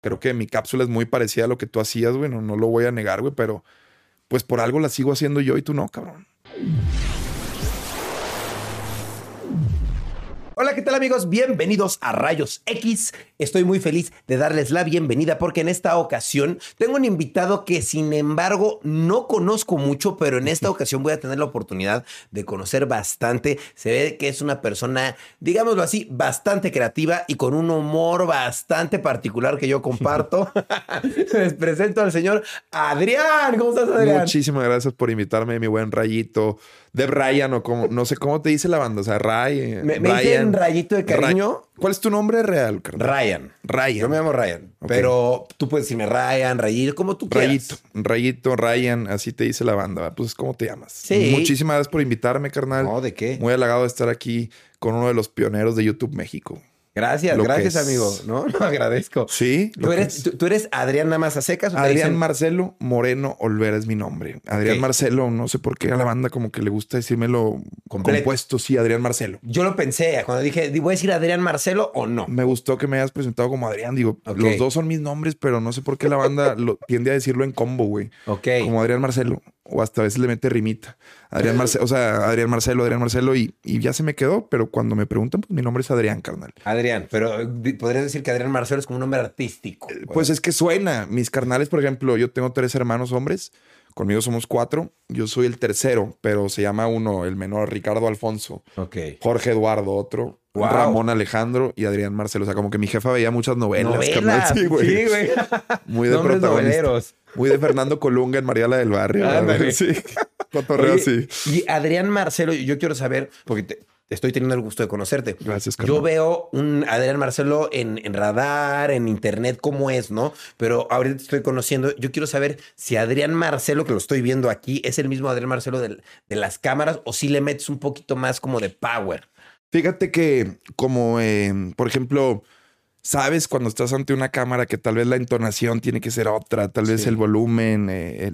Creo que mi cápsula es muy parecida a lo que tú hacías, güey. No, lo voy a negar, güey, pero pues por algo la sigo haciendo yo y tú no, cabrón. Hola, ¿qué tal amigos? Bienvenidos a Rayos X. Estoy muy feliz de darles la bienvenida porque en esta ocasión tengo un invitado que sin embargo no conozco mucho, pero en esta ocasión voy a tener la oportunidad de conocer bastante. Se ve que es una persona, digámoslo así, bastante creativa y con un humor bastante particular que yo comparto. Les presento al señor Adrián. ¿Cómo estás, Adrián? Muchísimas gracias por invitarme, mi buen rayito. De Ryan o como, no sé cómo te dice la banda, o sea, Ray. Me, me dicen rayito de cariño. ¿Cuál es tu nombre real, carnal? Ryan. Ryan. Yo me llamo Ryan. Pero tú puedes decirme Ryan, Rayito, como tú quieras. Rayito, Rayito, Ryan, así te dice la banda. Pues, ¿cómo te llamas? Sí. Muchísimas gracias por invitarme, carnal. No, ¿de qué? Muy halagado de estar aquí con uno de los pioneros de YouTube México. Gracias, gracias, amigo. No, lo agradezco. Sí. ¿Tú eres, tú, eres, Adrián nada más a secas? Adrián Marcelo Moreno Olvera es mi nombre. Adrián Marcelo, no sé por qué a la banda como que le gusta decírmelo compuesto. Sí, Adrián Marcelo. Yo lo pensé cuando dije, ¿voy a decir Adrián Marcelo o no? Me gustó que me hayas presentado como Adrián. Digo, los dos son mis nombres, pero no sé por qué la banda lo, tiende a decirlo en combo, güey. Ok. Como Adrián Marcelo o hasta a veces le mete rimita. Adrián Marcelo, o sea, Adrián Marcelo, Adrián Marcelo, y, y, ya se me quedó, pero cuando me preguntan, pues mi nombre es Adrián, carnal. Adrián, pero podrías decir que Adrián Marcelo es como un nombre artístico. Eh, pues es que suena. Mis carnales, por ejemplo, yo tengo tres hermanos hombres, conmigo somos cuatro, yo soy el tercero, pero se llama uno, el menor, Ricardo Alfonso. Ok. Jorge Eduardo, otro. Ramón Alejandro y Adrián Marcelo. O sea, como que mi jefa veía muchas novelas. carnal. Sí, güey. Sí, güey. Muy de protagonistas. Muy de Fernando Colunga en María la del Barrio. sí. Cotorreo, sí. Y Adrián Marcelo, yo quiero saber, porque te, estoy teniendo el gusto de conocerte. Gracias, carnal. Yo veo un Adrián Marcelo en, en, radar, en internet, cómo es, ¿no? Pero ahorita te estoy conociendo. Yo quiero saber si Adrián Marcelo, que lo estoy viendo aquí, es el mismo Adrián Marcelo de, de las cámaras o si le metes un poquito más como de power. Fíjate que, como, eh, por ejemplo, sabes cuando estás ante una cámara que tal vez la entonación tiene que ser otra, tal vez el volumen, eh,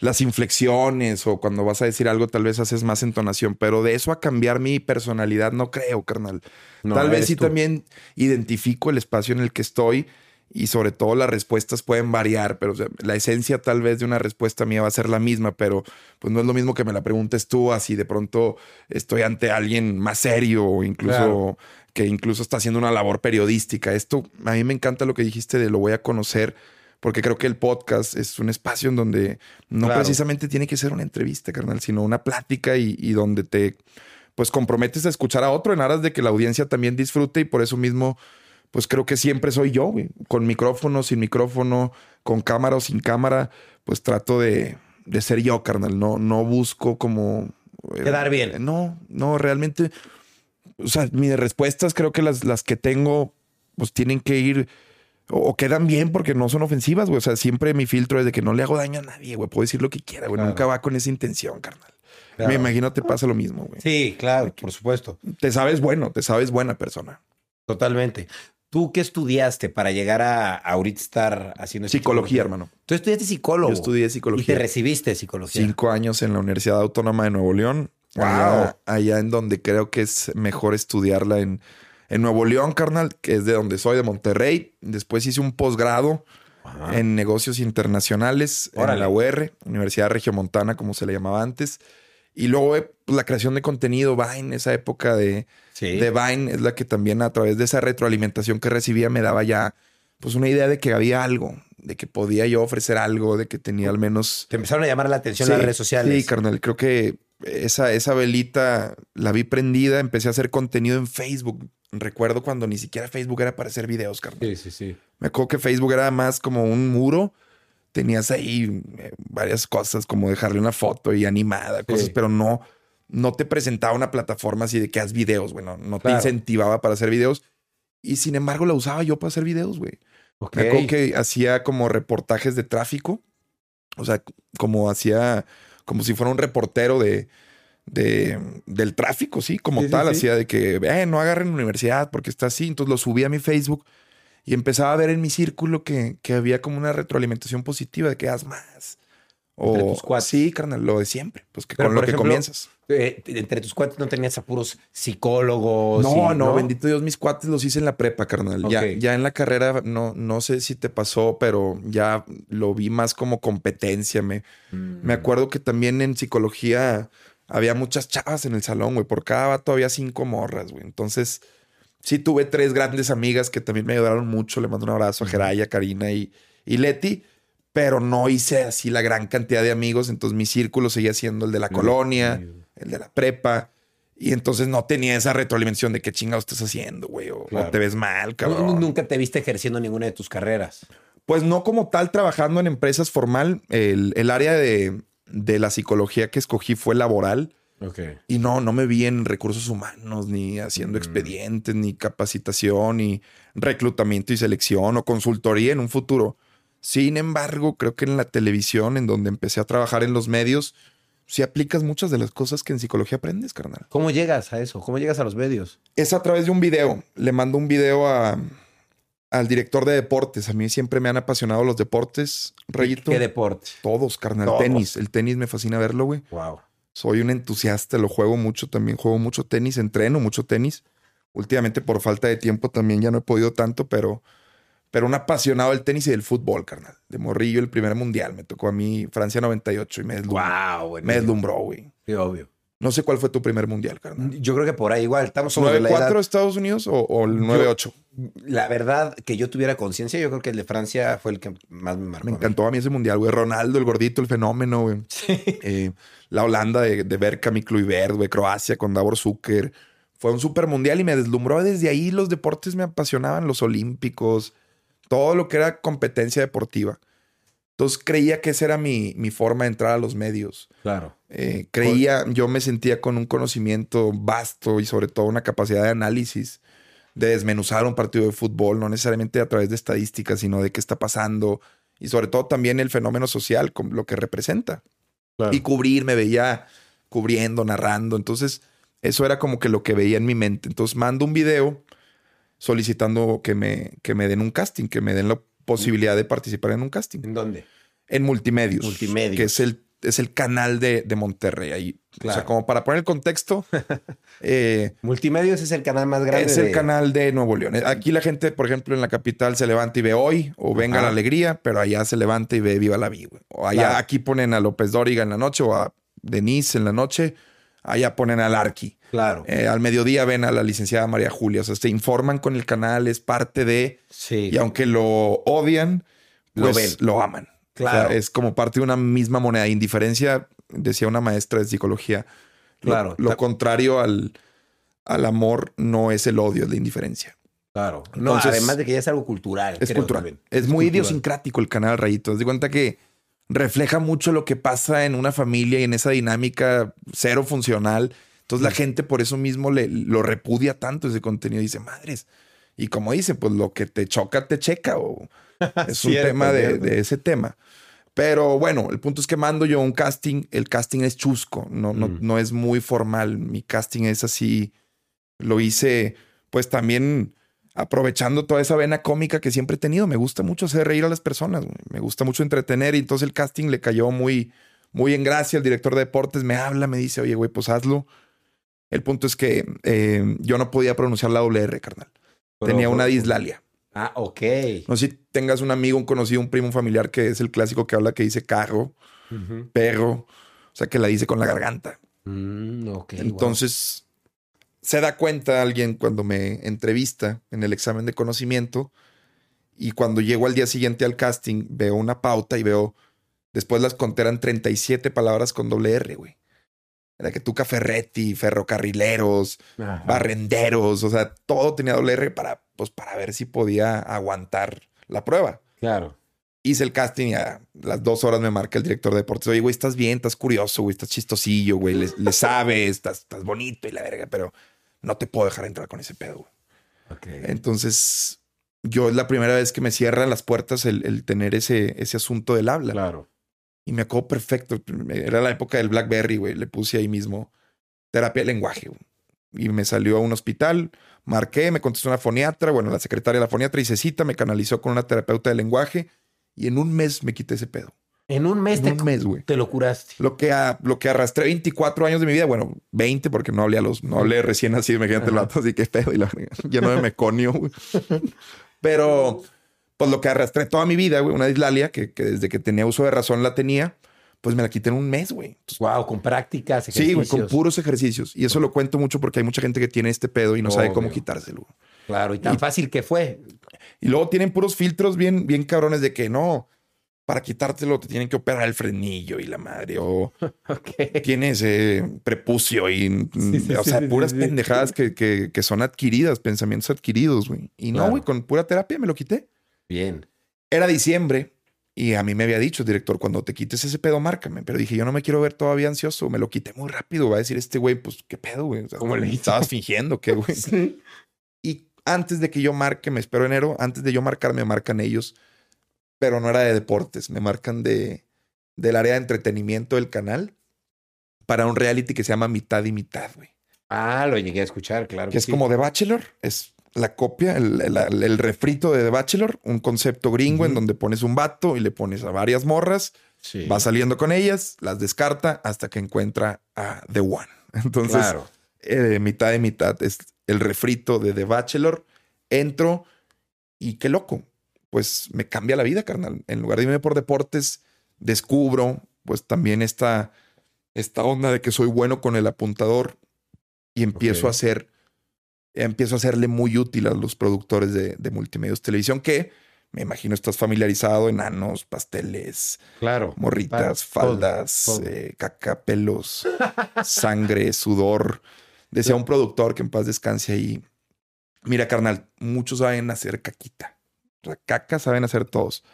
las inflexiones o cuando vas a decir algo tal vez haces más entonación, pero de eso a cambiar mi personalidad no creo, carnal. tal vez sí también identifico el espacio en el que estoy y sobre todo las respuestas pueden variar, pero la esencia tal vez de una respuesta mía va a ser la misma, pero pues no es lo mismo que me la preguntes tú, así de pronto estoy ante alguien más serio o incluso que incluso está haciendo una labor periodística. Esto, a mí me encanta lo que dijiste de lo voy a conocer, porque creo que el podcast es un espacio en donde no precisamente tiene que ser una entrevista, carnal, sino una plática y, donde te pues comprometes a escuchar a otro en aras de que la audiencia también disfrute y por eso mismo pues creo que siempre soy yo, güey. Con micrófono, sin micrófono, con cámara o sin cámara, pues trato de, de ser yo, carnal. No, no busco como... Eh, Quedar bien. No, no, realmente o sea, mis respuestas creo que las, las que tengo, pues tienen que ir o, quedan bien porque no son ofensivas, güey. O sea, siempre mi filtro es de que no le hago daño a nadie, güey. Puedo decir lo que quiera, güey. Nunca va con esa intención, carnal. Me imagino te pasa lo mismo, güey. Sí, claro, por supuesto. Te sabes bueno, te sabes buena persona. Totalmente. ¿Tú qué estudiaste para llegar a, ahorita estar haciendo psicología, hermano? Tú estudiaste psicólogo. Yo estudié psicología. Y te recibiste psicología. Cinco años en la Universidad Autónoma de Nuevo León. Allá, allá, en donde creo que es mejor estudiarla en, en Nuevo León, carnal, que es de donde soy, de Monterrey. Después hice un posgrado en negocios internacionales en la UR, Universidad Regiomontana, como se le llamaba antes. Y luego eh, pues, la creación de contenido, Vine, esa época de, de Vine, es la que también a través de esa retroalimentación que recibía me daba ya pues una idea de que había algo, de que podía yo ofrecer algo, de que tenía al menos... Te empezaron a llamar la atención las redes sociales. Sí, carnal, creo que esa, esa velita la vi prendida, empecé a hacer contenido en Facebook. Recuerdo cuando ni siquiera Facebook era para hacer videos, carnal. Sí, sí, sí. Me acuerdo que Facebook era más como un muro. Tenías ahí eh, varias cosas, como dejarle una foto y animada, cosas, pero no, no te presentaba una plataforma así de que haz videos, bueno, no te incentivaba para hacer videos. Y sin embargo, la usaba yo para hacer videos, güey. Me acuerdo que hacía como reportajes de tráfico. O sea, como hacía como si fuera un reportero de, de del tráfico, sí, como tal, hacía de que, eh, no agarren universidad porque está así. Entonces lo subí a mi Facebook y empezaba a ver en mi círculo que, que había como una retroalimentación positiva de que haz más. O. Sí, carnal, lo de siempre. Pues que Pero, con lo que comienzas. Eh, entre tus cuates no tenías apuros psicólogos. No, y- no, bendito Dios, mis cuates los hice en la prepa, carnal. Ya, ya en la carrera, no, no sé si te pasó, pero ya lo vi más como competencia. Me, Mm. me acuerdo que también en psicología había muchas chavas en el salón, güey. Por cada vato había cinco morras, güey. Entonces, sí tuve tres grandes amigas que también me ayudaron mucho. Le mando un abrazo a Geraya, Karina y, y Leti. Pero no hice así la gran cantidad de amigos. Entonces mi círculo seguía siendo el de la colonia, el de la prepa. Y entonces no tenía esa retroalimentación de qué chingados estás haciendo, güey. O, te ves mal, cabrón. Nunca te viste ejerciendo ninguna de tus carreras. Pues no como tal trabajando en empresas formal. El, el área de, de la psicología que escogí fue laboral. Y no, no me vi en recursos humanos, ni haciendo Mm. expedientes, ni capacitación, ni reclutamiento y selección o consultoría en un futuro. Sin embargo, creo que en la televisión, en donde empecé a trabajar en los medios, sí aplicas muchas de las cosas que en psicología aprendes, carnal. ¿Cómo llegas a eso? ¿Cómo llegas a los medios? Es a través de un video. Le mando un video a, al director de deportes. A mí siempre me han apasionado los deportes, Rayito. ¿Qué deporte? Todos, carnal. Todos. Tenis. El tenis me fascina verlo, güey. Wow. Soy un entusiasta, lo juego mucho también, juego mucho tenis, entreno mucho tenis. Últimamente por falta de tiempo también ya no he podido tanto, pero, pero un apasionado del tenis y del fútbol, carnal. De morrillo, el primer mundial. Me tocó a mí Francia 98 y me deslumbró, Wow, me deslumbró, güey. Sí, obvio. No sé cuál fue tu primer mundial, carnal. Yo creo que por ahí igual estamos sobre la edad. ¿9-4 Estados Unidos o, o el 9-8? La verdad que yo tuviera conciencia, yo creo que el de Francia fue el que más me marcó. Me a mí. encantó a mí ese mundial, güey. Ronaldo, el gordito, el fenómeno, güey. Eh, la Holanda de, de Berkham y Kluivert, güey. Croacia con Davor Zucker. Fue un super mundial y me deslumbró. Desde ahí los deportes me apasionaban, los olímpicos, todo lo que era competencia deportiva. Entonces creía que esa era mi, mi forma de entrar a los medios. Claro. Eh, creía, yo me sentía con un conocimiento vasto y sobre todo una capacidad de análisis, de desmenuzar un partido de fútbol, no necesariamente a través de estadísticas, sino de qué está pasando y sobre todo también el fenómeno social, con lo que representa. Y cubrir, me veía cubriendo, narrando. Entonces, eso era como que lo que veía en mi mente. Entonces, mando un video solicitando que me, que me den un casting, que me den la posibilidad de participar en un casting. ¿En dónde? En Multimedios. Multimedios. Que es el, es el canal de, de Monterrey. Ahí. O sea, como para poner el contexto, eh, Multimedios es el canal más grande. es el de- canal de Nuevo León. Aquí la gente, por ejemplo, en la capital se levanta y ve hoy o venga Ajá. la alegría, pero allá se levanta y ve Viva la Vida. O allá Claro. aquí ponen a López Dóriga en la noche o a Denise en la noche. Allá ponen al Arqui. Claro. Eh, al mediodía ven a la licenciada María Julia. O sea, se informan con el canal, es parte de. sí. Y aunque lo odian, Lo pues lo, aman. Claro. O sea, es como parte de una misma moneda. Indiferencia, decía una maestra de psicología. Lo- Claro. Lo, contrario al, al amor no es el odio, es la indiferencia. Claro. No, Entonces- además de que ya es algo cultural. Es creo cultural. también. Es muy cultural. idiosincrático el canal Rayito. Haz de cuenta que refleja mucho lo que pasa en una familia y en esa dinámica cero funcional. Entonces la gente por eso mismo le, lo repudia tanto ese contenido. Dice, madres. Y como dice, pues lo que te choca, te checa. O es un tema de, ese tema. Pero bueno, el punto es que mando yo un casting. El casting es chusco, no, no, Mm. no es muy formal. Mi casting es así. Lo hice, pues también aprovechando toda esa vena cómica que siempre he tenido. Me gusta mucho hacer reír a las personas. Me gusta mucho entretener. Y entonces el casting le cayó muy, muy en gracia. El director de deportes me habla, me dice, oye, güey, pues hazlo. El punto es que eh, yo no podía pronunciar la doble R, carnal. Pero- Tenía una dislalia. Ah, ok. No sé si tengas un amigo, un conocido, un primo, un familiar que es el clásico que habla que dice carro, perro, o sea, que la dice con la garganta. Mm, ok, wow. Entonces, se da cuenta alguien cuando me entrevista en el examen de conocimiento y cuando llego al día siguiente al casting, veo una pauta y veo, después las conté, eran 37 palabras con doble R, güey. Era que tú Ferretti, ferrocarrileros, Ajá. barrenderos, o sea, todo tenía doble R para, pues, para ver si podía aguantar la prueba. Claro. Hice el casting y a las dos horas me marca el director de deportes. Oye, güey, estás bien, estás curioso, güey, estás chistosillo, güey, le, le sabes, estás, estás bonito y la verga, pero no te puedo dejar entrar con ese pedo, güey. Entonces, yo es la primera vez que me cierran las puertas el, el tener ese, ese asunto del habla. Claro. Y me acuerdo perfecto. Era la época del Blackberry, güey. Le puse ahí mismo terapia de lenguaje. güey. Y me salió a un hospital, marqué, me contestó una foniatra. Bueno, la secretaria de la foniatra hice cita, me canalizó con una terapeuta de lenguaje y en un mes me quité ese pedo. En un mes, En te, un mes, te lo curaste. Lo que, a- lo que arrastré 24 años de mi vida, bueno, 20 porque no hablé a los, no hablé recién así, imagínate el vato, así que pedo y la lleno de meconio, güey. Pero, pues lo que arrastré toda mi vida, güey, una dislalia que, que desde que tenía uso de razón la tenía, pues me la quité en un mes, güey. Entonces, Wow, con prácticas, Sí, güey, con ejercicios. puros ejercicios. Y eso lo cuento mucho porque hay mucha gente que tiene este pedo y no sabe cómo quitárselo. Claro, y tan fácil que fue. Y luego tienen puros filtros bien, bien cabrones de que no, para quitártelo te tienen que operar el frenillo y la madre, o Ok. tienes eh, prepucio y, Sí, sí, o sí, sea, puras pendejadas que, que, que son adquiridas, pensamientos adquiridos, güey. Y no, Claro. güey, con pura terapia me lo quité. Bien. Era diciembre y a mí me había dicho el director, cuando te quites ese pedo, márcame. Pero dije, yo no me quiero ver todavía ansioso. Me lo quité muy rápido. Va a decir este güey, pues, ¿qué pedo, güey? O sea, ¿Cómo le? Estabas fingiendo, ¿qué, güey? Sí. Y antes de que yo marque, me espero enero, antes de yo marcar, me marcan ellos, pero no era de deportes, me marcan de del área de entretenimiento del canal para un reality que se llama Mitad y Mitad, güey. Ah, lo llegué a escuchar, claro. Que es sí. como The Bachelor, es la copia, el, el- el refrito de The Bachelor, un concepto gringo en donde pones un vato y le pones a varias morras, Sí. va saliendo con ellas, las descarta hasta que encuentra a The One. Entonces, Claro. eh, mitad de mitad es el refrito de The Bachelor. Entro y qué loco. Pues me cambia la vida, carnal. En lugar de irme por deportes, descubro pues también esta, esta onda de que soy bueno con el apuntador y empiezo a hacer, empiezo a hacerle muy útil a los productores de, de multimedios televisión que me imagino estás familiarizado, enanos, pasteles, Claro. morritas, Para- todo, faldas, todo. eh, caca, pelos, sangre, sudor. Decía un productor que en paz descanse ahí. Mira, carnal, muchos saben hacer caquita. O sea, caca saben hacer todos,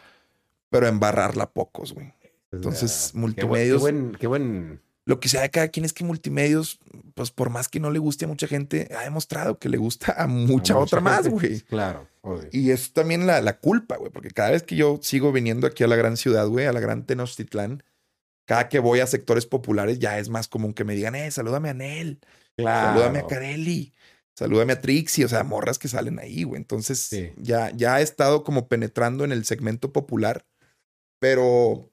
pero embarrarla pocos, güey. Entonces, multimedios- Qué buen, qué buen. Lo que sea de cada quien es que multimedios, pues por más que no le guste a mucha gente, ha demostrado que le gusta a mucha, a otra mucha más, güey. Claro. obvio. Y es también la, la culpa, güey, porque cada vez que yo sigo viniendo aquí a la gran ciudad, güey, a la gran Tenochtitlán, cada que voy a sectores populares ya es más común que me digan, eh, salúdame a Nel, Claro. salúdame a Carelli, salúdame a Trixie, o sea, morras que salen ahí, güey. Entonces Sí. ya, ya he estado como penetrando en el segmento popular, pero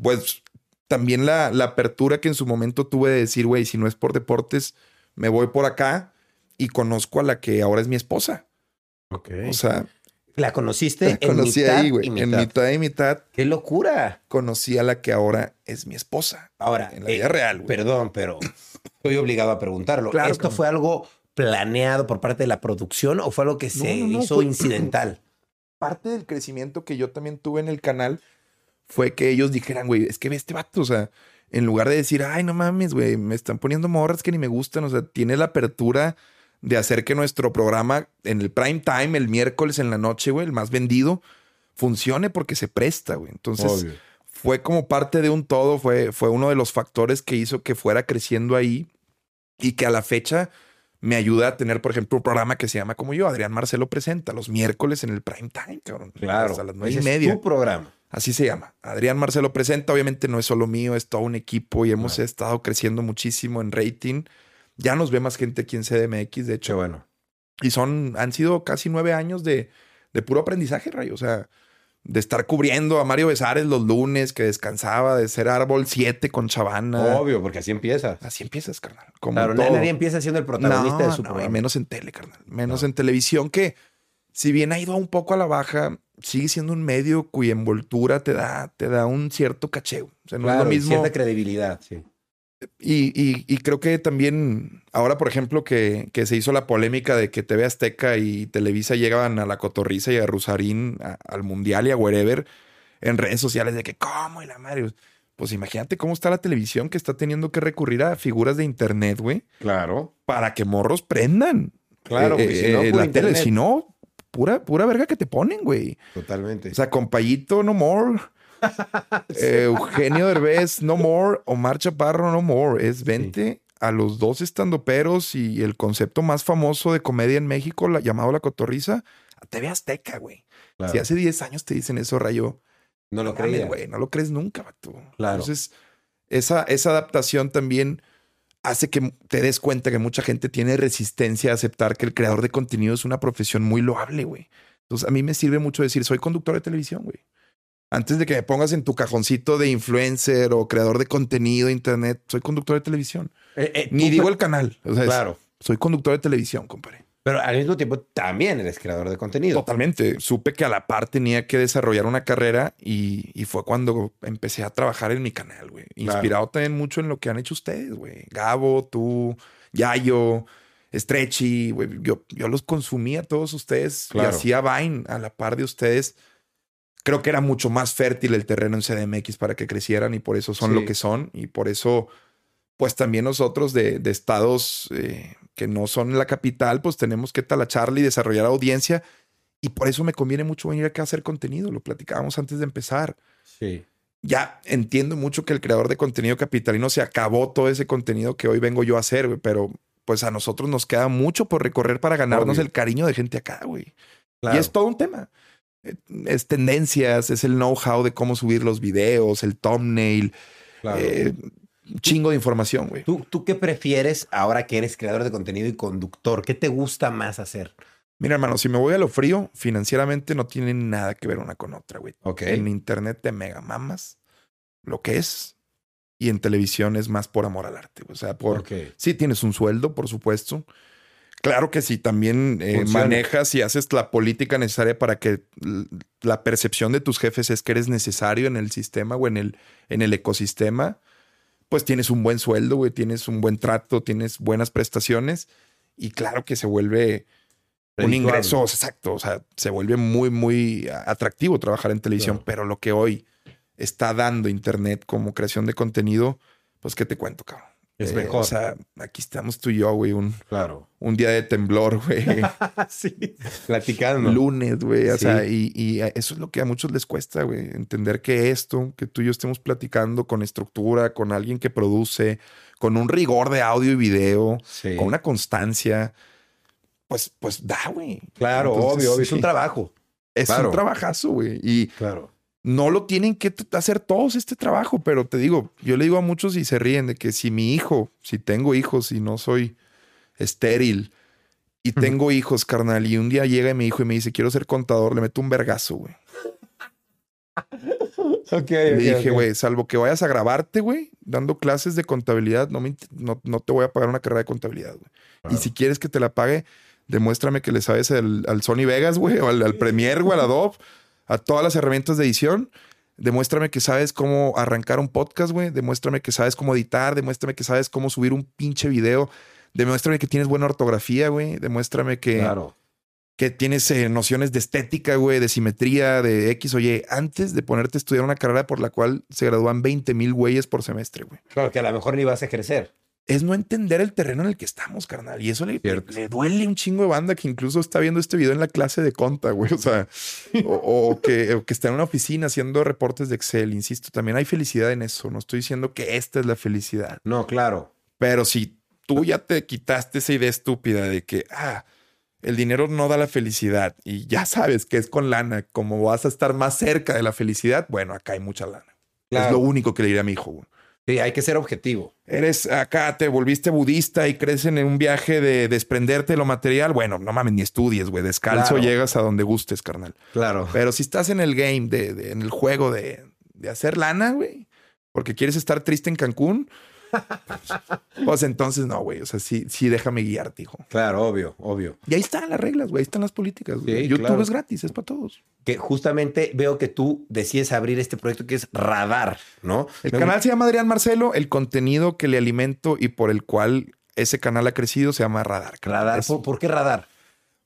pues también la, la apertura que en su momento tuve de decir, güey, si no es por deportes, me voy por acá y conozco a la que ahora es mi esposa. Ok. O sea, la conociste la conocí en mitad ahí, güey. En mitad. y mitad ¡Qué locura! conocí a la que ahora es mi esposa. Ahora, En la eh, vida real, güey. perdón, pero estoy obligado a preguntarlo. Claro, ¿Esto fue algo planeado por parte de la producción o fue algo que se no, no, hizo fue- incidental? Parte del crecimiento que yo también tuve en el canal fue que ellos dijeran, güey, es que ve este vato, o sea, en lugar de decir, ay, no mames, güey, me están poniendo morras que ni me gustan, o sea, tiene la apertura de hacer que nuestro programa en el prime time, el miércoles en la noche, güey, el más vendido, funcione porque se presta, güey. Entonces, Obvio. fue como parte de un todo, fue, fue uno de los factores que hizo que fuera creciendo ahí y que a la fecha me ayuda a tener, por ejemplo, un programa que se llama como yo, Adrián Marcelo Presenta, los miércoles en el prime time, cabrón. Claro. A las nueve y es media. tu programa. Así se llama. Adrián Marcelo Presenta, obviamente no es solo mío, es todo un equipo y hemos estado creciendo muchísimo en rating. Ya nos ve más gente aquí en CDMX, de Qué hecho. bueno. Y son, han sido casi nueve años de, de puro aprendizaje, Ray. O sea, de estar cubriendo a Mario Besares los lunes, que descansaba, de ser árbol 7 con Chavana. Obvio, porque así empieza. Así empiezas, carnal. Como Claro, todo. nadie empieza siendo el protagonista No, de su no, programa. y menos en tele, carnal. Menos No. en televisión, que si bien ha ido un poco a la baja, sigue siendo un medio cuya envoltura te da, te da un cierto caché. O sea, no Claro, es lo mismo. cierta credibilidad, sí. Y, y- y creo que también, ahora, por ejemplo, que, que se hizo la polémica de que TV Azteca y Televisa llegaban a la Cotorriza y a Rusarín a- al Mundial y a wherever en redes sociales de que, ¿cómo? Y la madre. Pues imagínate cómo está la televisión que está teniendo que recurrir a figuras de internet, güey, Claro. para que morros prendan. Claro, eh, si no, eh, la tele. Si no, pura, pura verga que te ponen, güey. Totalmente. O sea, compayito, no more. Eh, Eugenio Derbez, no more. Omar Chaparro, no more. Es vente a los dos estandoperos y el concepto más famoso de comedia en México, la, llamado La Cotorriza, a TV Azteca, güey. Claro. Si hace 10 años te dicen eso, Rayo, no lo creía. güey, no lo crees nunca, vato. Claro. Entonces, esa, esa adaptación también hace que te des cuenta que mucha gente tiene resistencia a aceptar que el creador de contenido es una profesión muy loable, güey. Entonces, a mí me sirve mucho decir, soy conductor de televisión, güey. Antes de que me pongas en tu cajoncito de influencer o creador de contenido internet, soy conductor de televisión. Eh, eh, Ni digo el canal. O sea, es- Claro. soy conductor de televisión, compadre. Pero al mismo tiempo también eres creador de contenido. Totalmente. Supe que a la par tenía que desarrollar una carrera y, y fue cuando empecé a trabajar en mi canal, güey. Claro. Inspirado también mucho en lo que han hecho ustedes, güey. Gabo, tú, Yayo, Stretchy, güey. Yo, yo los consumía a todos ustedes Claro. y hacía Vine a la par de ustedes. Creo que era mucho más fértil el terreno en CDMX para que crecieran y por eso son Sí. lo que son. Y por eso, pues también nosotros de, de estados eh, que no son la capital, pues tenemos que talacharle y desarrollar audiencia. Y por eso me conviene mucho venir acá a hacer contenido. Lo platicábamos antes de empezar. Sí. Ya entiendo mucho que el creador de contenido capitalino se acabó todo ese contenido que hoy vengo yo a hacer, pero pues a nosotros nos queda mucho por recorrer para ganarnos Obvio. el cariño de gente acá, güey. Claro. Y es todo un tema. Eh, Es tendencias, es el know-how de cómo subir los videos, el thumbnail, Claro. eh, chingo de información, güey. ¿Tú, ¿Tú qué prefieres ahora que eres creador de contenido y conductor? ¿Qué te gusta más hacer? Mira, hermano, si me voy a lo frío, financieramente no tiene nada que ver una con otra, güey. En internet te mega mamas lo que es y en televisión es más por amor al arte. O sea, por... Ok. Sí tienes un sueldo, por supuesto. Claro que sí, también eh, manejas y haces la política necesaria para que la percepción de tus jefes es que eres necesario en el sistema o en el, en el ecosistema. Pues tienes un buen sueldo, güey, tienes un buen trato, tienes buenas prestaciones y claro que se vuelve un ingreso, exacto, o sea, se vuelve muy, muy atractivo trabajar en televisión, Claro. pero lo que hoy está dando Internet como creación de contenido, pues, ¿qué te cuento, cabrón? Es Eh, mejor. O sea, aquí estamos tú y yo, güey, un, Claro. un día de temblor, güey. sí. Platicando. Lunes, güey. O Sí. sea, y, y eso es lo que a muchos les cuesta, güey. Entender que esto, que tú y yo estemos platicando con estructura, con alguien que produce, con un rigor de audio y video, Sí. con una constancia, pues, pues da, güey. Claro, Entonces, obvio, obvio. Es un trabajo. Es claro. un trabajazo, güey. Y Claro. No lo tienen que hacer todos este trabajo, pero te digo, yo le digo a muchos y se ríen de que si mi hijo, si tengo hijos y no soy estéril y tengo hijos, carnal, y un día llega mi hijo y me dice, quiero ser contador, le meto un vergazo, güey. Ok. Le dije, güey, salvo que vayas a grabarte, güey, dando clases de contabilidad, no, me no, no te voy a pagar una carrera de contabilidad, güey. Y si quieres que te la pague, demuéstrame que le sabes al, al Sony Vegas, güey, o al, al Premiere, o al Adobe, a todas las herramientas de edición. Demuéstrame que sabes cómo arrancar un podcast, güey. Demuéstrame que sabes cómo editar. Demuéstrame que sabes cómo subir un pinche video. Demuéstrame que tienes buena ortografía, güey. Demuéstrame que, Claro. que tienes eh, nociones de estética, güey, de simetría, de X o Y, antes de ponerte a estudiar una carrera por la cual se gradúan 20 mil güeyes por semestre, güey. Claro, que a lo mejor ni vas a ejercer. Es no entender el terreno en el que estamos, carnal. Y eso le, le duele un chingo de banda que incluso está viendo este video en la clase de conta, güey. O sea, o, o que, o que está en una oficina haciendo reportes de Excel. Insisto, también hay felicidad en eso. No estoy diciendo que esta es la felicidad. No, claro. Pero si tú ya te quitaste esa idea estúpida de que, ah, el dinero no da la felicidad y ya sabes que es con lana, como vas a estar más cerca de la felicidad, bueno, acá hay mucha lana. Es lo único que le diré a mi hijo. güey. Sí, hay que ser objetivo. Eres acá, te volviste budista y crees en un viaje de desprenderte de lo material. Bueno, no mames, ni estudies, güey. Descalzo Claro. llegas a donde gustes, carnal. Claro. Pero si estás en el game, de, de- en el juego de, de hacer lana, güey, porque quieres estar triste en Cancún, pues entonces no, güey. O sea, sí, sí déjame guiarte, hijo. Claro, obvio, obvio. Y ahí están las reglas, güey. Ahí están las políticas. Sí, YouTube claro. es gratis, es para todos. Que justamente veo que tú decides abrir este proyecto que es Radar, ¿no? El Me canal se llama Adrián Marcelo. El contenido que le alimento y por el cual ese canal ha crecido se llama Radar. Radar. ¿Por, por qué radar?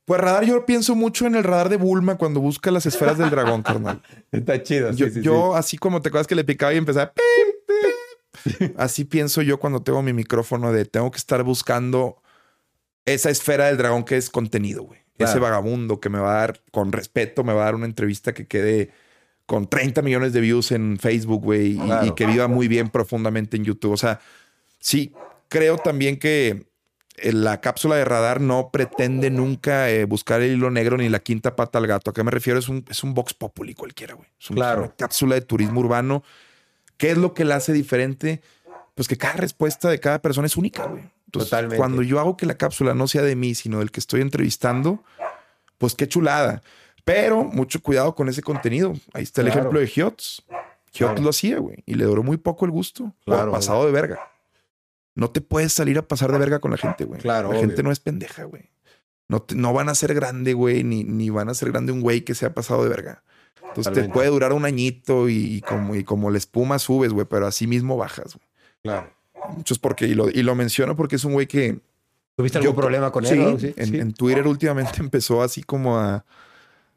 Pues radar, yo pienso mucho en el radar de Bulma cuando busca las esferas del dragón, carnal. Está chido. Yo, yo, así como te acuerdas que le picaba y empezaba. "Pip, pip", Así pienso yo cuando tengo mi micrófono de tengo que estar buscando esa esfera del dragón que es contenido, güey. Claro. Ese vagabundo que me va a dar, con respeto, me va a dar una entrevista que quede con 30 millones de views en Facebook, güey, y- Claro. y, que viva muy bien profundamente en YouTube. O sea, sí, creo también que eh, la cápsula de radar no pretende nunca eh, buscar el hilo negro ni la quinta pata al gato. ¿A qué me refiero? Es un, es un Vox Populi cualquiera, güey. Es un- Claro. una cápsula de turismo urbano. ¿Qué es lo que la hace diferente? Pues que cada respuesta de cada persona es única, güey. Entonces, Totalmente. cuando yo hago que la cápsula no sea de mí, sino del que estoy entrevistando, pues qué chulada. Pero mucho cuidado con ese contenido. Ahí está el Claro. ejemplo de Hiots. Hiots Claro. lo hacía, güey. Y le duró muy poco el gusto. Claro. Pasado de verga. No te puedes salir a pasar de verga con la gente, güey. Claro, La obvio. gente no es pendeja, güey. No, te- no van a ser grande, güey, ni, ni van a ser grande un güey que se ha pasado de verga. Entonces Totalmente. te puede durar un añito y, y como, y como la espuma subes, güey, pero así mismo bajas. güey. Claro. Muchos porque, y lo, y lo menciono porque es un güey que ¿Tuviste algún Yo- problema con él? Sí, en, Sí. en Twitter últimamente empezó así como a,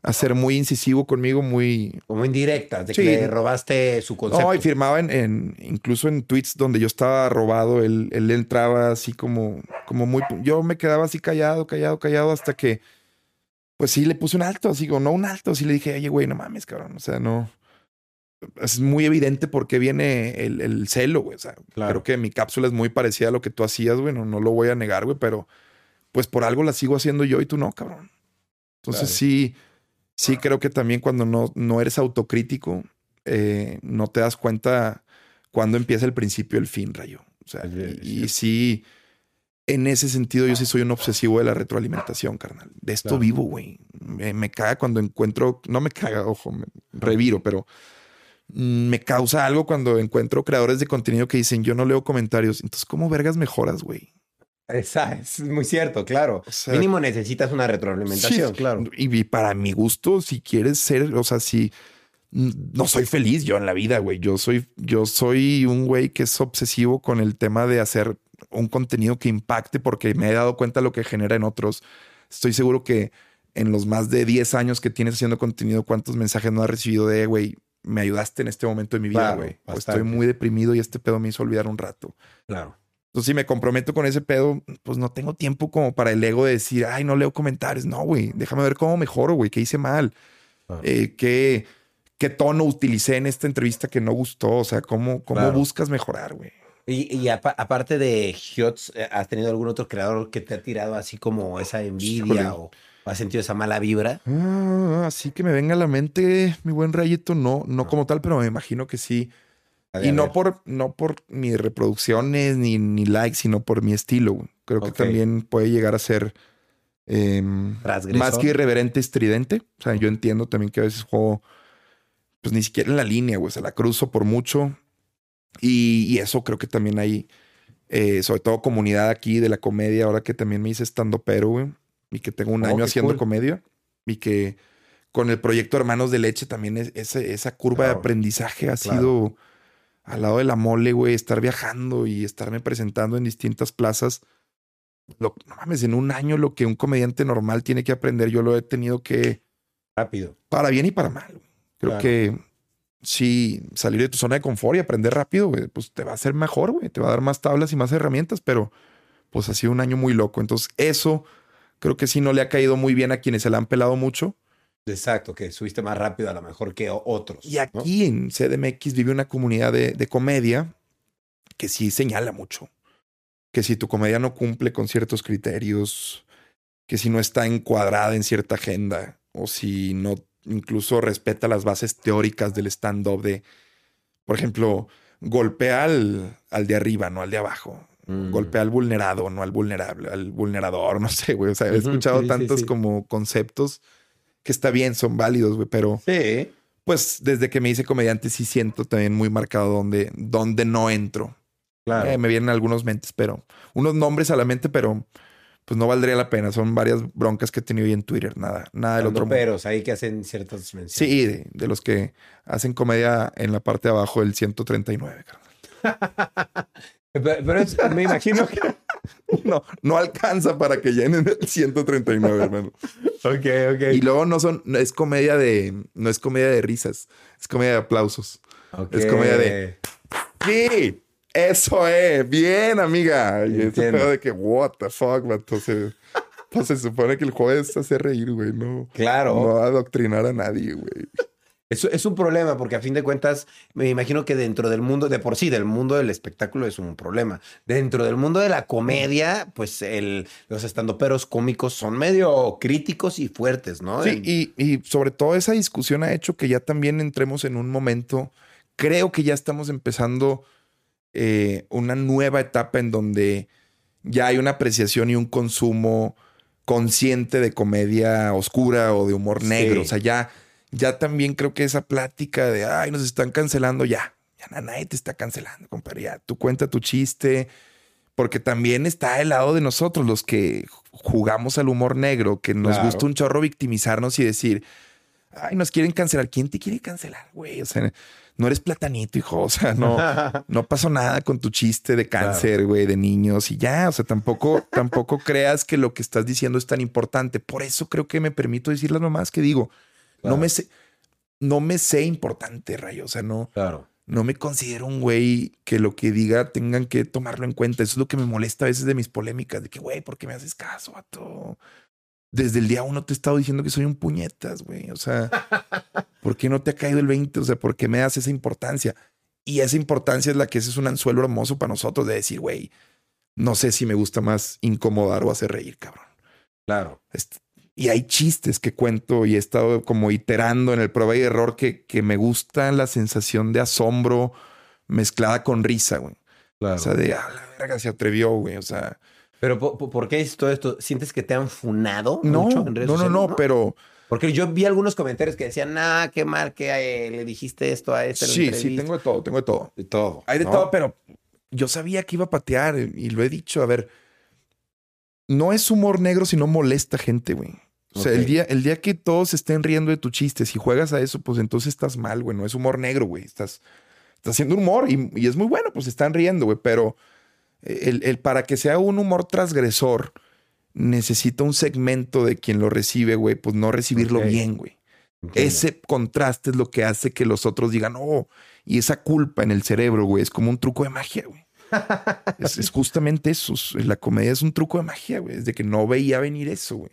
a ser muy incisivo conmigo, muy... Como indirectas, de Sí. que le robaste su concepto. No, y firmaba en, en- incluso en tweets donde yo estaba robado, él, él entraba así como, como muy... Yo me quedaba así callado, callado, callado hasta que, pues sí, le puse un alto, así, o no un alto, sí le dije, oye, güey, no mames, cabrón, o sea, no... Es muy evidente por qué viene el, el celo, güey. O sea, Claro. creo que mi cápsula es muy parecida a lo que tú hacías, güey. No, no lo voy a negar, güey, pero pues por algo la sigo haciendo yo y tú no, cabrón. Entonces Claro. sí, sí creo que también cuando no, no eres autocrítico, eh, no te das cuenta cuando empieza el principio y el fin, rayo. O sea, Sí, y, y sí, en ese sentido yo sí soy un obsesivo de la retroalimentación, carnal. De esto Claro. vivo, güey. Me, me caga cuando encuentro, no me caga, ojo, me reviro, pero mm, me causa algo cuando encuentro creadores de contenido que dicen yo no leo comentarios. Entonces, ¿cómo vergas mejoras, güey? Esa, es muy cierto, claro. O sea, Mínimo necesitas una retroalimentación, Sí, claro. Y, y para mi gusto, si quieres ser, o sea, si mm, no soy feliz yo en la vida, güey. Yo soy, yo soy un güey que es obsesivo con el tema de hacer un contenido que impacte porque me he dado cuenta lo que genera en otros. Estoy seguro que en los más de 10 años que tienes haciendo contenido, cuántos mensajes no has recibido de, güey, me ayudaste en este momento de mi vida, Claro, güey. O bastante. estoy muy deprimido y este pedo me hizo olvidar un rato. Claro. Entonces, si me comprometo con ese pedo, pues no tengo tiempo como para el ego de decir, ay, no leo comentarios. No, güey, déjame ver cómo mejoro, güey, qué hice mal, Claro. Eh, qué, qué tono utilicé en esta entrevista que no gustó, o sea, cómo, cómo Claro. buscas mejorar, güey. Y, y apa- aparte de Hiots, eh, ¿has tenido algún otro creador que te ha tirado así como esa envidia o has sentido esa mala vibra? Ah, así que me venga a la mente, mi buen rayito, no, no como tal, pero me imagino que sí. Y no por, no por mis reproducciones ni, ni likes, sino por mi estilo. Creo que también puede llegar a ser em, más que irreverente, estridente. O sea, yo entiendo también que a veces juego, pues ni siquiera en la línea, güey. Se la cruzo por mucho. Y, y eso creo que también hay, eh, sobre todo comunidad aquí de la comedia, ahora que también me hice estando pero, güey. Y que tengo un Oh, año haciendo cool. comedia. Y que con el proyecto Hermanos de Leche también es, esa curva de aprendizaje ha Claro. sido al lado de la mole, güey, estar viajando y estarme presentando en distintas plazas. Lo, no mames, en un año lo que un comediante normal tiene que aprender, yo lo he tenido que, Rápido. para bien y para mal. Creo Claro. que sí, salir de tu zona de confort y aprender rápido, güey, pues te va a hacer mejor, güey, te va a dar más tablas y más herramientas, pero pues ha sido un año muy loco. Entonces, eso creo que sí no le ha caído muy bien a quienes se la han pelado mucho. Exacto, que subiste más rápido a lo mejor que otros. Y ¿no? aquí en CDMX vive una comunidad de, de comedia que sí señala mucho. Que si tu comedia no cumple con ciertos criterios, que si no está encuadrada en cierta agenda, o si no incluso respeta las bases teóricas del stand-up de, por ejemplo, golpea al, al de arriba, no al de abajo. Mm. Golpea al vulnerado, no al vulnerable, al vulnerador, no sé, güey. O sea, he escuchado sí, sí, tantos sí. como conceptos que está bien, son válidos, güey, pero Sí. pues desde que me hice comediante sí siento también muy marcado donde, donde no entro. Claro. Eh, me vienen algunos mentes, pero unos nombres a la mente, pero pues no valdría la pena. Son varias broncas que he tenido ahí en Twitter, nada, nada del otro peros ahí que hacen ciertas menciones. Sí, de, de los que hacen comedia en la parte de abajo del 139. carnal. Pero, pero es- me imagino que. No, no alcanza para que llenen el 139, hermano. Ok, ok. Y luego no son, no es comedia de, no es comedia de risas, es comedia de aplausos. es comedia de- Sí, eso es. Bien, amiga. Y ese pedo de que, what the fuck, man. Entonces, pues se supone que el juego es hacer reír, güey. No, Claro. no adoctrinar a nadie, güey. Es, es un problema porque a fin de cuentas me imagino que dentro del mundo, de por sí, del mundo del espectáculo es un problema. Dentro del mundo de la comedia, pues el, los estandoperos cómicos son medio críticos y fuertes, ¿no? Sí, y, y sobre todo esa discusión ha hecho que ya también entremos en un momento, creo que ya estamos empezando eh, una nueva etapa en donde ya hay una apreciación y un consumo consciente de comedia oscura o de humor negro. Sí. O sea, ya, ya también creo que esa plática de, ay, nos están cancelando, ya, ya na- nadie te está cancelando, compadre, ya, tú cuenta tu chiste, porque también está el lado de nosotros, los que jugamos al humor negro, que nos Claro. gusta un chorro victimizarnos y decir, ay, nos quieren cancelar. ¿Quién te quiere cancelar, güey? O sea, no eres platanito, hijo. O sea, no, no pasó nada con tu chiste de cáncer, güey, de niños y ya. O sea, tampoco, tampoco creas que lo que estás diciendo es tan importante. Por eso creo que me permito decir las nomás que digo. Claro. No me sé, no me sé importante, Rayo. O sea, no, Claro. no me considero un güey que lo que diga tengan que tomarlo en cuenta. Eso es lo que me molesta a veces de mis polémicas, de que, güey, ¿por qué me haces caso, vato? Desde el día uno te he estado diciendo que soy un puñetas, güey. O sea, ¿por qué no te ha caído el 20? O sea, ¿por qué me das esa importancia? Y esa importancia es la que ese es un anzuelo hermoso para nosotros de decir, güey, no sé si me gusta más incomodar o hacer reír, cabrón. Claro. Este, Y hay chistes que cuento y he estado como iterando en el prueba y error que, que me gusta la sensación de asombro mezclada con risa, güey. Claro. O sea, de, ah, la verga se atrevió, güey. O sea, Pero ¿por, qué dices todo esto? ¿Sientes que te han funado no, mucho no, en redes no, no, sociales? pero Porque yo vi algunos comentarios que decían, nah, qué mal que eh, le dijiste esto a este. sí, sí, entrevista". tengo de todo, tengo de todo. de todo. Hay de ¿no? todo, pero yo sabía que iba a patear y lo he dicho. A ver, no es humor negro si no molesta gente, güey. O sea, Ok. el, día, el día que todos estén riendo de tu chiste, si juegas a eso, pues entonces estás mal, güey. No es humor negro, güey. Estás, estás haciendo humor y, y es muy bueno, pues están riendo, güey. Pero el, el para que sea un humor transgresor, necesita un segmento de quien lo recibe, güey, pues no recibirlo bien, güey. Entiendo. Ese contraste es lo que hace que los otros digan, oh, y esa culpa en el cerebro, güey, es como un truco de magia, güey. es, es justamente eso. es- La comedia es un truco de magia, güey. Es de que no veía venir eso, güey.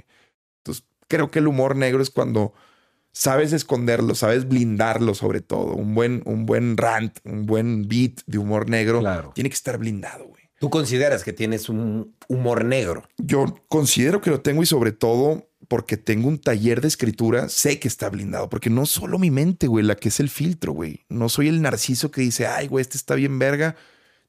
Entonces, creo que el humor negro es cuando sabes esconderlo, sabes blindarlo sobre todo. Un buen, un buen rant, un buen beat de humor negro Claro. tiene que estar blindado, güey. ¿Tú consideras que tienes un humor negro? Yo considero que lo tengo y sobre todo porque tengo un taller de escritura, sé que está blindado, porque no solo mi mente, güey, la que es el filtro, güey. No soy el narciso que dice, ay, güey, este está bien verga,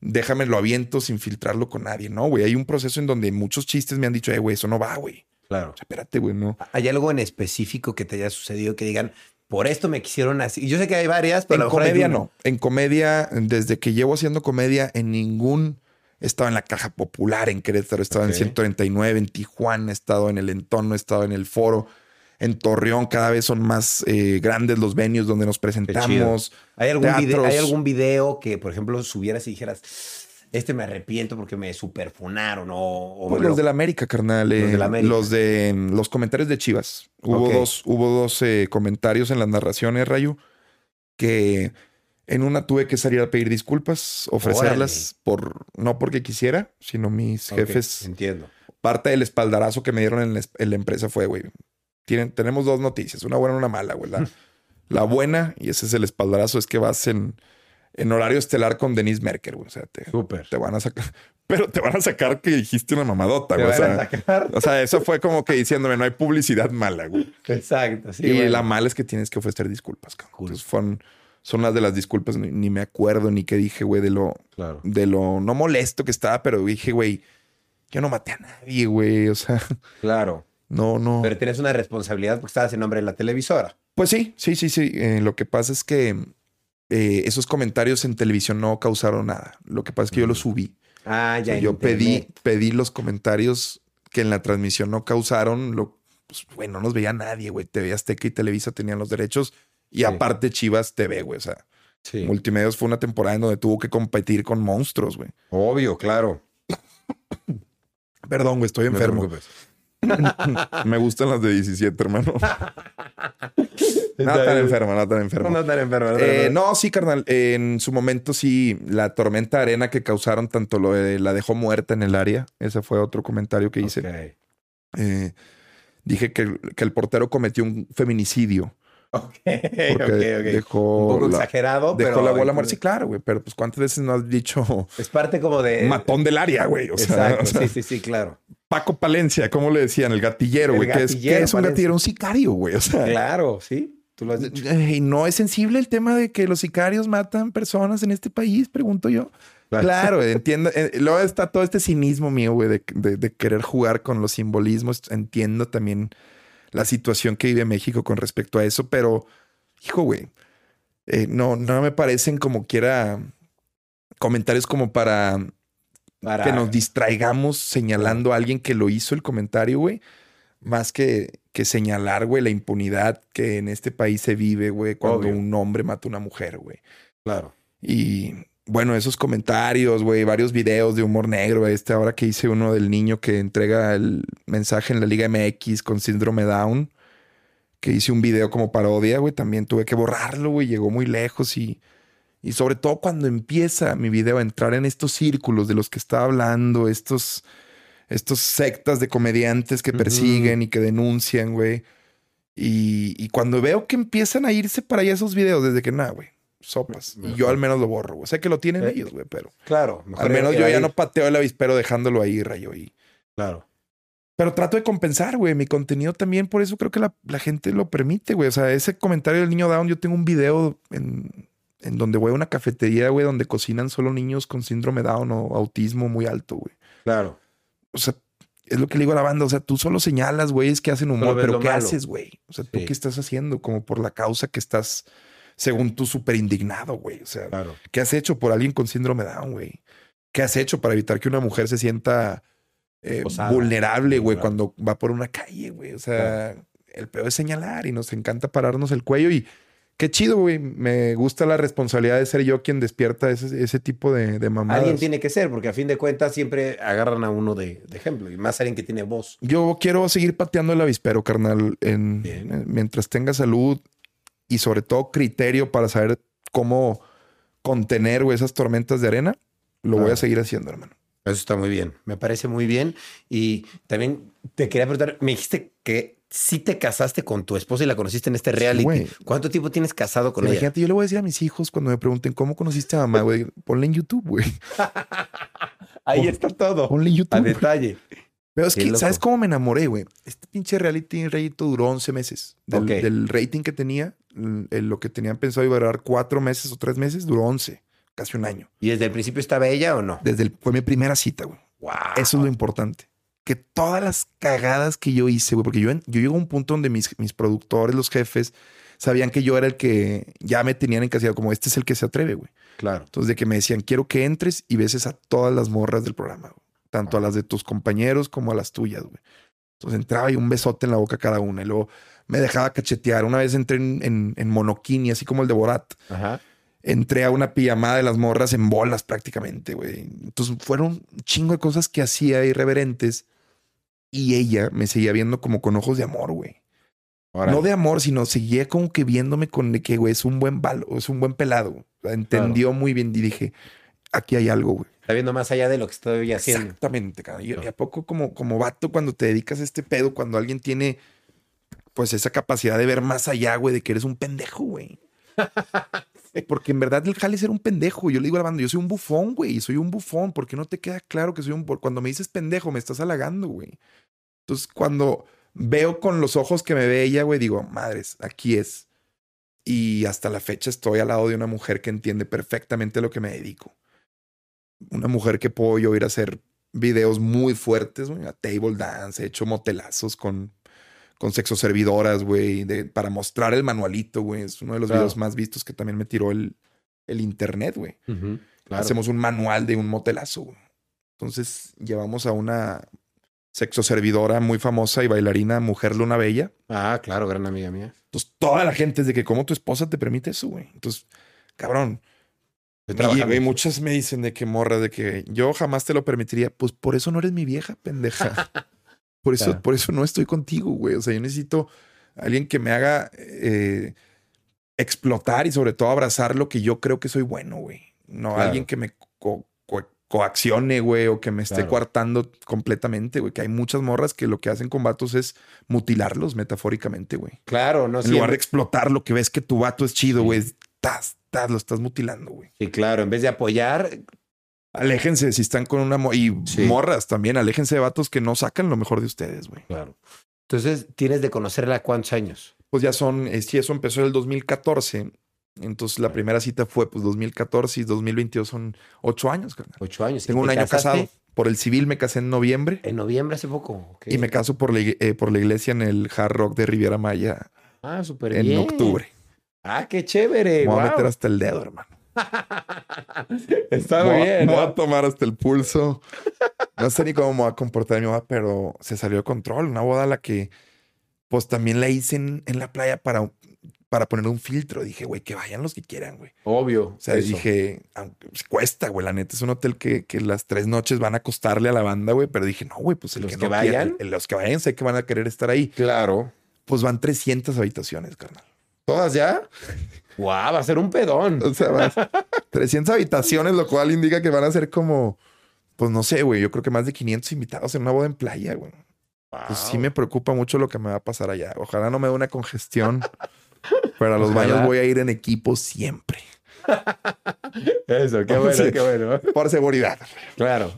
déjame lo aviento sin filtrarlo con nadie. No, güey, hay un proceso en donde muchos chistes me han dicho, ay, güey, eso no va, güey. Claro. O sea, espérate, güey, no. ¿Hay algo en específico que te haya sucedido que digan, por esto me quisieron así? Y yo sé que hay varias, pero a En lo mejor hay comedia no. En comedia, desde que llevo haciendo comedia, en ningún... Estado en la Caja Popular en Querétaro, he estado Ok. en 139, en Tijuana, he estado en el entorno, he estado en el foro. En Torreón cada vez son más eh, grandes los venuos donde nos presentamos. ¿Hay algún, video. ¿Hay algún video que, por ejemplo, subieras y dijeras, este me arrepiento porque me superfunaron o, o Pues los lo- de la América, carnal. eh, Los de la América. Los de los comentarios de Chivas. Hubo dos, hubo dos eh, comentarios en las narraciones, Rayo, que en una tuve que salir a pedir disculpas, ofrecerlas por no porque quisiera, sino mis jefes. Entiendo. Parte del espaldarazo que me dieron en la, es- en la empresa fue, güey. Tienen, tenemos dos noticias, una buena y una mala, güey. La, la buena, y ese es el espaldarazo, es que vas en, en horario estelar con Denise Merker, güey. O sea, te, Súper. te van a sacar, pero te van a sacar que dijiste una mamadota, Te güey. O van a sea, sacar. o sea, eso fue como que diciéndome, no hay publicidad mala, güey. Exacto. Sí, y bueno. la mala es que tienes que ofrecer disculpas, cabrón. Cool. Entonces, fueron- son las de las disculpas, ni, ni me acuerdo ni qué dije, güey, de lo, Claro. de lo no molesto que estaba, pero dije, güey, yo no maté a nadie, güey. O sea, Claro. no, no. Pero tienes una responsabilidad porque estabas en nombre de la televisora. Pues sí, sí, sí, sí. Eh, lo que pasa es que eh, esos comentarios en televisión no causaron nada. Lo que pasa es que yo los subí. Ah, O ya. sea, en yo pedí, pedí los comentarios que en la transmisión no causaron. Lo, pues, güey, no nos veía nadie, güey. TV Azteca y Televisa tenían los derechos. Y Sí. aparte Chivas TV, güey. O sea, Sí. Multimedios fue una temporada en donde tuvo que competir con monstruos, güey. Obvio, claro. Perdón, güey, estoy No enfermo. Me gustan las de 17, hermano. no tan enfermo, no tan enfermo. No, no tan no Eh, enfermo. no, sí, carnal. En su momento sí, la tormenta de arena que causaron, tanto lo de la dejó muerta en el área. Ese fue otro comentario que hice. Eh, dije que, que el portero cometió un feminicidio. Ok, Porque ok, ok. dejó, Un poco la, exagerado, dejó pero. la bola muerta. Sí, claro, güey. Pero pues cuántas veces no has dicho Es parte como de. matón del área, güey. O sea, Exacto, o sea, sí, sí, sí, claro. Paco Palencia, ¿cómo le decían? El gatillero, güey. ¿Qué es, qué es un gatillero? Un sicario, güey. O sea, Claro, sí. Tú lo has dicho. ¿Y no es sensible el tema de que los sicarios matan personas en este país? Pregunto yo. Claro, entiendo. Eh, luego está todo este cinismo mío, güey, de, de, querer jugar con los simbolismos. Entiendo también la situación que vive México con respecto a eso, pero, hijo, güey, eh, no, no me parecen como quiera comentarios como para, que nos distraigamos señalando a alguien que lo hizo el comentario, güey. Más que, que señalar, güey, la impunidad que en este país se vive, güey, cuando un hombre mata a una mujer, güey. Claro. Y bueno, esos comentarios, güey, varios videos de humor negro. Este ahora que hice uno del niño que entrega el mensaje en la Liga MX con síndrome Down, que hice un video como parodia, güey, también tuve que borrarlo, güey, llegó muy lejos y, y sobre todo cuando empieza mi video a entrar en estos círculos de los que estaba hablando, estos, estos sectas de comediantes que persiguen y que denuncian, güey. Y, y, cuando veo que empiezan a irse para allá esos videos, desde que nada, güey sopas. Y yo al menos lo borro, güey. Sé que lo tienen eh, ellos, güey, pero. Claro. Al menos yo ya no pateo el avispero dejándolo ahí, rayo. Y... Claro. Pero trato de compensar, güey, mi contenido también. Por eso creo que la, gente lo permite, güey. O sea, ese comentario del niño Down, yo tengo un video en, en donde voy a una cafetería, güey, donde cocinan solo niños con síndrome Down o autismo muy alto, güey. Claro. O sea, es lo que le digo a la banda. O sea, tú solo señalas, güey, es que hacen humor, pero, ¿qué haces, güey? O sea, ¿tú qué estás haciendo? Como por la causa que estás según tú, súper indignado, güey. O sea, ¿qué has hecho por alguien con síndrome Down, güey? ¿Qué has hecho para evitar que una mujer se sienta eh, vulnerable, güey, cuando va por una calle, güey? O sea, el peor es señalar y nos encanta pararnos el cuello y qué chido, güey. Me gusta la responsabilidad de ser yo quien despierta ese, ese tipo de, de mamadas. Alguien tiene que ser, porque a fin de cuentas siempre agarran a uno de, ejemplo, y más alguien que tiene voz. Yo quiero seguir pateando el avispero, carnal, en, mientras tenga salud y sobre todo criterio para saber cómo contener esas tormentas de arena, lo voy a seguir haciendo, hermano. Eso está muy bien, me parece muy bien. Y también te quería preguntar, me dijiste que sí te casaste con tu esposa y la conociste en este reality. ¿Cuánto tiempo tienes casado con ella? yo le voy a decir a mis hijos cuando me pregunten cómo conociste a mamá, güey, ponle en YouTube, güey. Ahí está todo. Ponle en YouTube. A detalle. Pero es que, ¿sabes cómo me enamoré, güey? Este pinche reality rayito duró 11 meses. Del, rating que tenía, lo que tenían pensado iba a durar cuatro meses o tres meses, duró 11, casi un año. ¿Y desde el principio estaba ella o no? Desde el, fue mi primera cita, güey. Wow. Eso es lo importante. Que todas las cagadas que yo hice, güey, porque yo, yo llego a un punto donde mis, mis productores, los jefes, sabían que yo era el que ya me tenían encasillado, como este es el que se atreve, güey. Claro. Entonces, de que me decían, quiero que entres y beses a todas las morras del programa, güey tanto a las de tus compañeros como a las tuyas, güey. Entonces entraba y un besote en la boca cada una y luego me dejaba cachetear. Una vez entré en, en, monoquini, así como el de Borat. Ajá. Entré a una pijamada de las morras en bolas prácticamente, güey. Entonces fueron un chingo de cosas que hacía irreverentes y ella me seguía viendo como con ojos de amor, güey. No de amor, sino seguía como que viéndome con que, güey, es un buen balo, es un buen pelado. entendió muy bien y dije, aquí hay algo, güey. Está viendo más allá de lo que estoy haciendo. Exactamente, cara. Y, a poco como, como vato cuando te dedicas a este pedo, cuando alguien tiene pues esa capacidad de ver más allá, güey, de que eres un pendejo, güey. Porque en verdad el jale es ser un pendejo. Yo le digo a la banda, yo soy un bufón, güey. Soy un bufón. ¿Por qué no te queda claro que soy un... Cuando me dices pendejo, me estás halagando, güey. Entonces, cuando veo con los ojos que me ve ella, güey, digo, madres, aquí es. Y hasta la fecha estoy al lado de una mujer que entiende perfectamente lo que me dedico una mujer que puedo yo ir a hacer videos muy fuertes, güey, a table dance, he hecho motelazos con, con servidoras, güey, para mostrar el manualito, güey. Es uno de los videos más vistos que también me tiró el, el internet, güey. Hacemos un manual de un motelazo, güey. Entonces llevamos a una servidora muy famosa y bailarina, Mujer Luna Bella. Ah, claro, gran amiga mía. Entonces toda la gente es de que cómo tu esposa te permite eso, güey. Entonces, cabrón, y, muchas me dicen de que morra, de que yo jamás te lo permitiría. Pues por eso no eres mi vieja, pendeja. Por eso, por eso no estoy contigo, güey. O sea, yo necesito alguien que me haga eh, explotar y sobre todo abrazar lo que yo creo que soy bueno, güey. No alguien que me coaccione, güey, o que me esté coartando completamente, güey. Que hay muchas morras que lo que hacen con vatos es mutilarlos metafóricamente, güey. Claro, no En lugar de explotar lo que ves que tu vato es chido, güey lo estás mutilando, güey. Sí, claro, en vez de apoyar. Aléjense si están con una... y morras también, aléjense de vatos que no sacan lo mejor de ustedes, güey. Claro. Entonces, tienes de conocerla cuántos años? Pues ya son, eh, sí, eso empezó en el 2014. Entonces la primera cita fue pues 2014 y 2022 son ocho años, carnal. Ocho años. Tengo ¿Y un año casaste? casado. Por el civil me casé en noviembre En noviembre hace poco. ok. y me caso por la, eh, por la iglesia en el Hard Rock de Riviera Maya Ah, súper en bien. octubre. Ah, qué chévere. Me voy a meter hasta el dedo, hermano. Está bien. Me ¿no? a tomar hasta el pulso. No sé ni cómo me voy a comportar mi boda, pero se salió de control. Una boda a la que, pues también la hice en, en la playa para, para poner un filtro. Dije, güey, que vayan los que quieran, güey. Obvio. O sea, eso. dije, aunque pues, cuesta, güey. La neta es un hotel que, que las tres noches van a costarle a la banda, güey. Pero dije, no, güey, pues el Los que, que no quiera- vayan. el- los que vayan, sé que van a querer estar ahí. Claro. Pues van 300 habitaciones, carnal. ¿Todas ya? Guau, va a ser un pedón. O sea, vas 300 habitaciones, lo cual indica que van a ser como, pues no sé, güey. Yo creo que más de 500 invitados en una boda en playa, güey. Pues sí me preocupa mucho lo que me va a pasar allá. Ojalá no me dé una congestión. Pero a los Ojalá. baños voy a ir en equipo siempre. Eso, qué bueno, Sí. qué bueno. Por seguridad. Claro.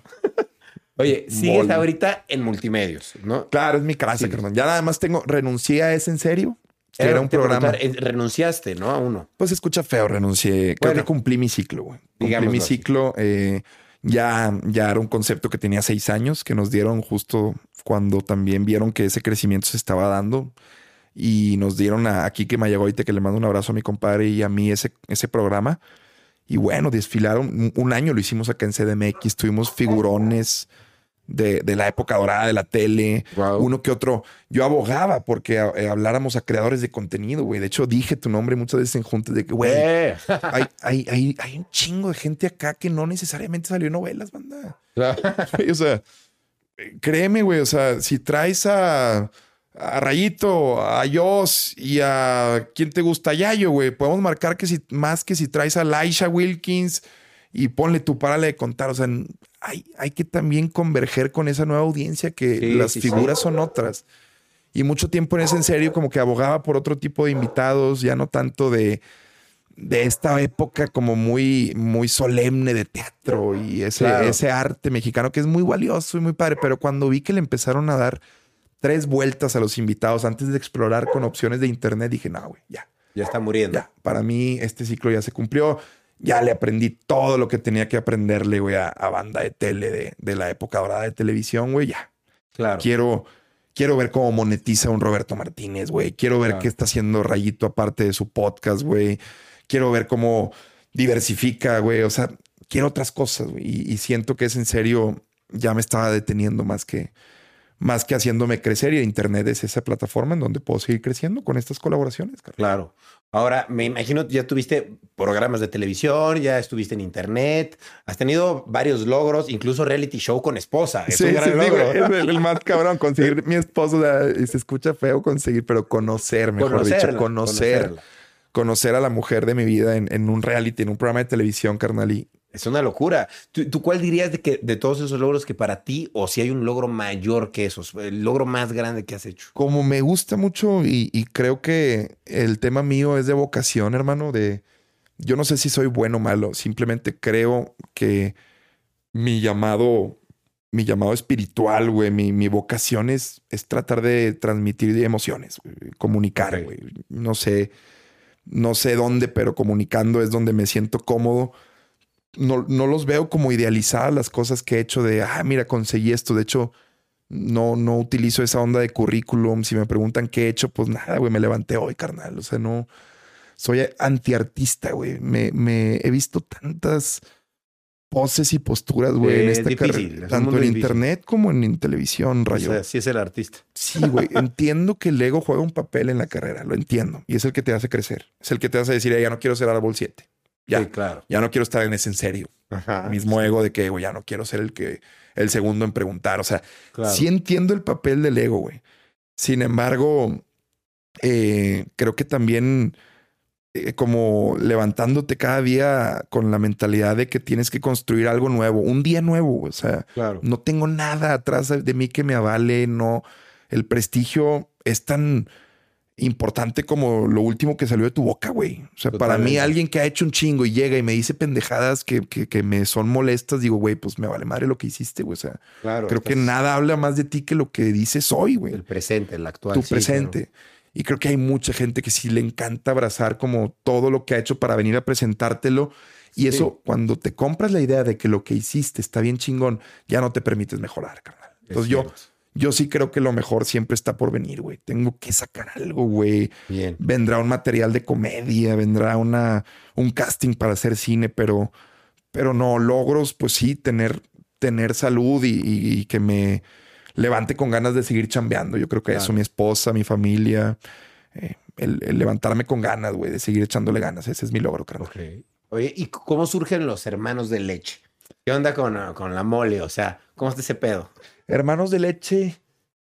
Oye, sigues ahorita en multimedios, ¿no? Claro, es mi casa, Sí. Ya nada más tengo, renuncié a ese en serio. Que era un programa. eh, Renunciaste, ¿no? A uno. Pues escucha feo, renuncié. Creo Bueno. que cumplí mi ciclo, güey. Cumplí mi ciclo. eh, ya, ya era un concepto que tenía seis años, que nos dieron justo cuando también vieron que ese crecimiento se estaba dando. Y nos dieron a, a Kike Mayagoite, que le mando un abrazo a mi compadre y a mí ese, ese programa. Y bueno, desfilaron. Un año lo hicimos acá en CDMX. Tuvimos figurones de, de la época dorada de la tele Wow. uno que otro. Yo abogaba porque eh, habláramos a creadores de contenido, güey. De hecho, dije tu nombre muchas veces en juntas de que, güey, Eh. hay, hay, hay, hay un chingo de gente acá que no necesariamente salió en novelas, banda. O sea, créeme, güey. O sea, si traes a, a Rayito, a Yos y a quién te gusta, a Yayo, güey, podemos marcar que si más que si traes a Laisha Wilkins y ponle tu párale de contar. O sea, hay, hay que también converger con esa nueva audiencia que Sí, las sí, sí. figuras son otras. Y mucho tiempo en ese en serio, como que abogaba por otro tipo de invitados, ya no tanto de, de esta época como muy, muy solemne de teatro y ese, Claro. ese arte mexicano que es muy valioso y muy padre. Pero cuando vi que le empezaron a dar tres vueltas a los invitados antes de explorar con opciones de internet, dije, no, güey, ya, Ya está muriendo. ya. Para mí este ciclo ya se cumplió. Ya le aprendí todo lo que tenía que aprenderle, güey, a, a banda de tele de, de la época dorada de televisión, güey, ya. Claro. Quiero, quiero ver cómo monetiza un Roberto Martínez, güey. Quiero ver Claro. qué está haciendo Rayito aparte de su podcast, güey. Quiero ver cómo diversifica, güey. O sea, quiero otras cosas, güey. Y, y siento que es en serio, ya me estaba deteniendo más que, más que haciéndome crecer. Y Internet es esa plataforma en donde puedo seguir creciendo con estas colaboraciones, Carlos. Claro. Ahora, me imagino ya tuviste programas de televisión, ya estuviste en internet, has tenido varios logros, incluso reality show con esposa. Es un gran sí, logro. es el, el más cabrón. Conseguir mi esposo, o sea, y se escucha feo conseguir, pero conocer, mejor dicho, Conocerla, conocer, conocerla. conocer a la mujer de mi vida en, en un reality, en un programa de televisión, carnal. Y Es una locura. ¿Tú, tú cuál dirías de que de todos esos logros que para ti, o si hay un logro mayor que esos, el logro más grande que has hecho? como me gusta mucho y, y creo que el tema mío es de vocación, hermano, de yo no sé si soy bueno o malo, simplemente creo que mi llamado, mi llamado espiritual, güey, mi, mi vocación es, es tratar de transmitir emociones, comunicar, güey. No sé, no sé dónde, pero comunicando es donde me siento cómodo. No, no los veo como idealizadas las cosas que he hecho de, ah, mira, conseguí esto. De hecho, no, no utilizo esa onda de currículum. Si me preguntan qué he hecho, pues nada, güey, me levanté hoy, carnal. O sea, no soy antiartista, güey. Me, me he visto tantas poses y posturas, güey, en Es esta difícil, carrera, tanto en difícil. internet como en, en televisión, O rayo. sea, sí es el artista. Sí, güey, entiendo que el ego juega un papel en la carrera, lo entiendo. Y es el que te hace crecer. Es el que te hace decir, "Eh, ya no quiero ser árbol 7. Ya, Sí, claro. ya no quiero estar en ese en serio. Ajá. Mismo ego de que, güey, ya no quiero ser el que, el segundo en preguntar. O sea, Claro. sí entiendo el papel del ego, güey. Sin embargo, eh, creo que también eh, como levantándote cada día con la mentalidad de que tienes que construir algo nuevo, un día nuevo. O sea, Claro. no tengo nada atrás de mí que me avale, no. El prestigio es tan importante como lo último que salió de tu boca, güey. O sea, para mí alguien que ha hecho un chingo y llega y me dice pendejadas que, que, que me son molestas, digo, güey, pues me vale madre lo que hiciste, güey. O sea, Claro. creo que nada habla más de ti que lo que dices hoy, güey. El presente, el actual. Tu sí, presente. Y creo que hay mucha gente que sí le encanta abrazar como todo lo que ha hecho para venir a presentártelo. Y eso, cuando te compras la idea de que lo que hiciste está bien chingón, ya no te permites mejorar, carnal. Entonces yo, yo sí creo que lo mejor siempre está por venir, güey. Tengo que sacar algo, güey. Bien. Vendrá un material de comedia, vendrá una, un casting para hacer cine, pero, pero no, logros, pues sí, tener, tener salud y, que me levante con ganas de seguir chambeando. Yo creo que eso, mi esposa, mi familia, eh, el, levantarme con ganas, güey, de seguir echándole ganas. Ese es mi logro, creo. Oye, ¿y cómo surgen los hermanos de leche? ¿Qué onda con, con la mole? O sea, ¿cómo está ese pedo? Hermanos de leche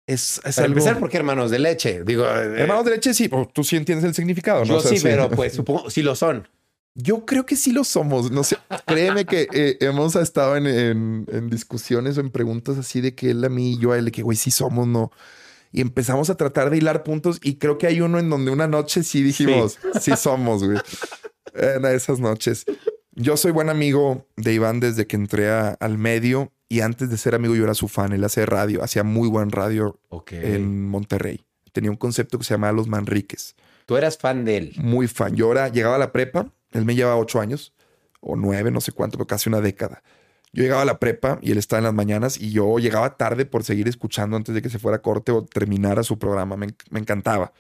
es, es Para empezar, ¿por qué hermanos de leche? Digo, eh, hermanos de leche sí, tú sí entiendes el significado, ¿no? Yo sí, pero pues supongo sí lo son. Yo creo que sí lo somos. No sé, créeme que eh, hemos estado en, en, discusiones o en preguntas así de que él a mí y yo a él, de que güey, sí somos, no. Y empezamos a tratar de hilar puntos y creo que hay uno en donde una noche sí dijimos, sí, somos, güey. En esas noches. Yo soy buen amigo de Iván desde que entré al medio y antes de ser amigo yo era su fan. Él hace radio, hacía muy buen radio en Monterrey. Tenía un concepto que se llamaba Los Manriques. ¿Tú eras fan de él? Muy fan. Yo ahora llegaba a la prepa, él me llevaba ocho años o nueve, no sé cuánto, pero casi una década. Yo llegaba a la prepa y él estaba en las mañanas y yo llegaba tarde por seguir escuchando antes de que se fuera corte o terminara su programa. Me, encantaba.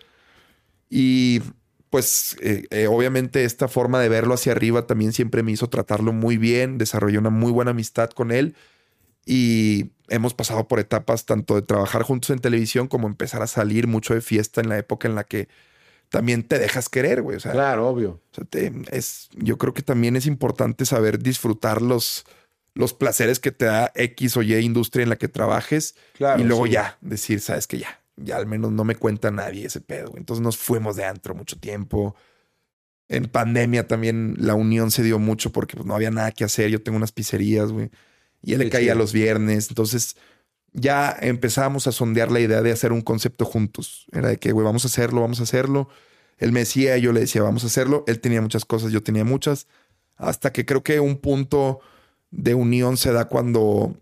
Y pues eh, eh, obviamente esta forma de verlo hacia arriba también siempre me hizo tratarlo muy bien, desarrollé una muy buena amistad con él y hemos pasado por etapas tanto de trabajar juntos en televisión como empezar a salir mucho de fiesta en la época en la que también te dejas querer, güey. claro, obvio. es, yo creo que también es importante saber disfrutar los, los placeres que te da X o Y industria en la que trabajes. y luego ya decir, sabes que ya, ya al menos no me cuenta nadie ese pedo. Entonces nos fuimos de antro mucho tiempo. En pandemia también la unión se dio mucho porque pues, no había nada que hacer. Yo tengo unas pizzerías, güey y él le caía los viernes. Entonces ya empezamos a sondear la idea de hacer un concepto juntos. Era de que, güey, vamos a hacerlo, vamos a hacerlo. Él me decía, yo le decía, vamos a hacerlo. Él tenía muchas cosas, yo tenía muchas. Hasta que creo que un punto de unión se da cuando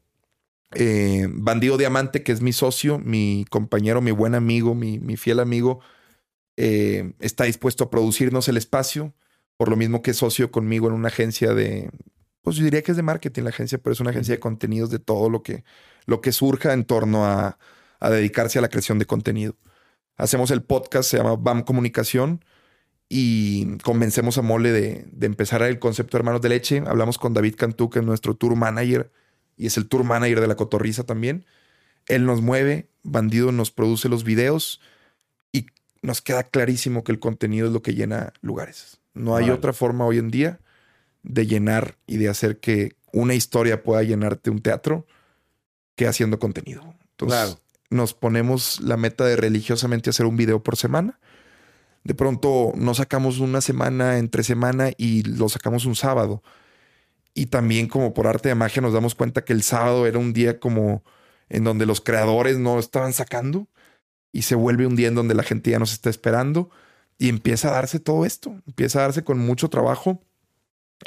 eh, Bandido Diamante, que es mi socio, mi compañero, mi buen amigo, mi, mi fiel amigo, eh, está dispuesto a producirnos el espacio, por lo mismo que es socio conmigo en una agencia de, pues yo diría que es de marketing la agencia, pero es una agencia de contenidos de todo lo que, lo que surja en torno a, dedicarse a la creación de contenido. Hacemos el podcast, se llama BAM Comunicación, y convencemos a Mole de, de empezar el concepto de Hermanos de Leche. Hablamos con David Cantú, que es nuestro tour manager, y es el tour manager de la cotorriza también. Él nos mueve, Bandido nos produce los videos, y nos queda clarísimo que el contenido es lo que llena lugares. No hay otra forma hoy en día de llenar y de hacer que una historia pueda llenarte un teatro que haciendo contenido. Entonces, nos ponemos la meta de religiosamente hacer un video por semana. De pronto nos sacamos una semana entre semana y lo sacamos un sábado. Y también como por arte de magia nos damos cuenta que el sábado era un día como en donde los creadores no estaban sacando y se vuelve un día en donde la gente ya nos está esperando y empieza a darse todo esto, empieza a darse con mucho trabajo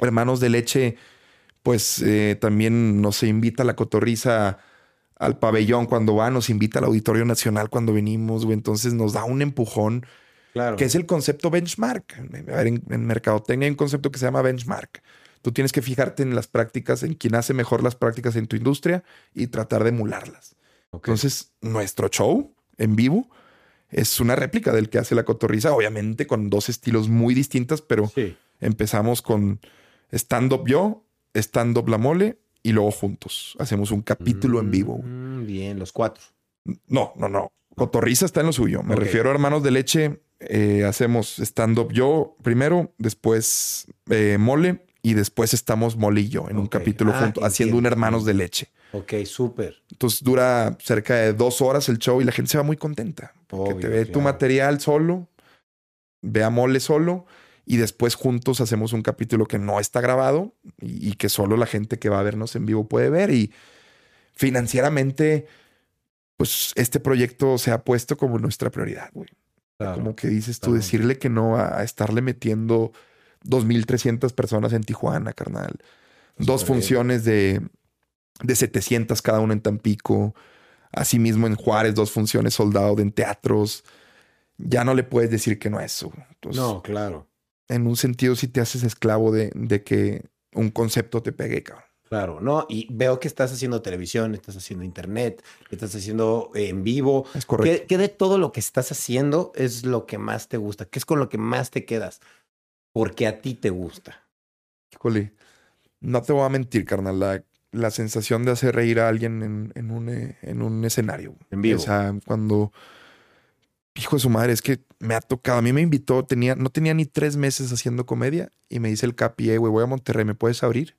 Hermanos de Leche, pues eh, también nos invita a la cotorriza al pabellón cuando va, nos invita al Auditorio Nacional cuando venimos, güey. Entonces nos da un empujón. Claro. Que es el concepto benchmark. A ver, en, en mercadotecnia hay un concepto que se llama benchmark. Tú tienes que fijarte en las prácticas, en quien hace mejor las prácticas en tu industria y tratar de emularlas. Entonces, nuestro show en vivo es una réplica del que hace la cotorriza, obviamente con dos estilos muy distintas, pero empezamos con stand-up yo, stand-up la mole y luego juntos. Hacemos un capítulo en vivo. Mm, bien, los cuatro. No, no, no. Cotorriza está en lo suyo. Me refiero a hermanos de leche. Eh, hacemos stand-up yo primero, después eh, mole y después estamos mole y yo en un capítulo ah, juntos, haciendo un hermanos de leche. Ok, súper. Entonces dura cerca de dos horas el show y la gente se va muy contenta. Porque te ve tu material solo, ve a mole solo y después juntos hacemos un capítulo que no está grabado y, que solo la gente que va a vernos en vivo puede ver. Y financieramente, pues este proyecto se ha puesto como nuestra prioridad, güey. como que dices tú, decirle que no a, estarle metiendo 2.300 personas en Tijuana, carnal. Dos funciones de, de 700 cada una en Tampico. Asimismo en Juárez, dos funciones soldado en teatros ya no le puedes decir que no a eso. Entonces, no, claro. En un sentido, sí te haces esclavo de, de que un concepto te pegue, cabrón. Claro, no, y veo que estás haciendo televisión, estás haciendo internet, estás haciendo eh, en vivo. Es correcto. ¿Qué, ¿Qué, de todo lo que estás haciendo es lo que más te gusta? ¿Qué es con lo que más te quedas? Porque a ti te gusta. Híjole, no te voy a mentir, carnal. La, la sensación de hacer reír a alguien en, en, un, eh, en un escenario. En vivo. O sea, cuando. Hijo de su madre, es que me ha tocado. A mí me invitó, tenía, no tenía ni tres meses haciendo comedia y me dice el capi, güey, voy a Monterrey, ¿me puedes abrir?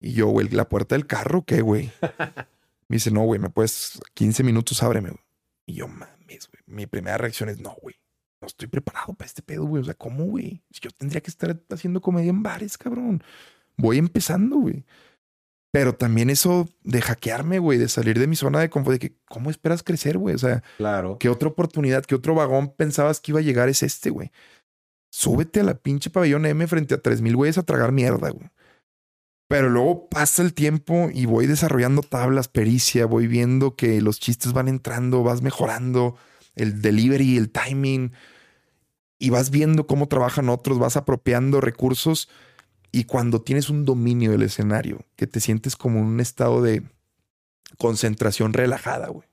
Y yo, güey, la puerta del carro, ¿qué, güey? Me dice, no, güey, me puedes, 15 minutos, ábreme. Y yo, mames, güey. Mi primera reacción es, no, güey. No estoy preparado para este pedo, güey. O sea, ¿cómo, güey? Yo tendría que estar haciendo comedia en bares, cabrón. Voy empezando, güey. Pero también eso de hackearme, güey, de salir de mi zona de confort, de que, ¿cómo esperas crecer, güey? O sea, claro. ¿qué otra oportunidad, qué otro vagón pensabas que iba a llegar es este, güey? Súbete a la pinche pabellón M frente a 3000 güeyes a tragar mierda, güey. Pero luego pasa el tiempo y voy desarrollando tablas, pericia, voy viendo que los chistes van entrando, vas mejorando el delivery, el timing, y vas viendo cómo trabajan otros, vas apropiando recursos. Y cuando tienes un dominio del escenario, que te sientes como en un estado de concentración relajada, güey,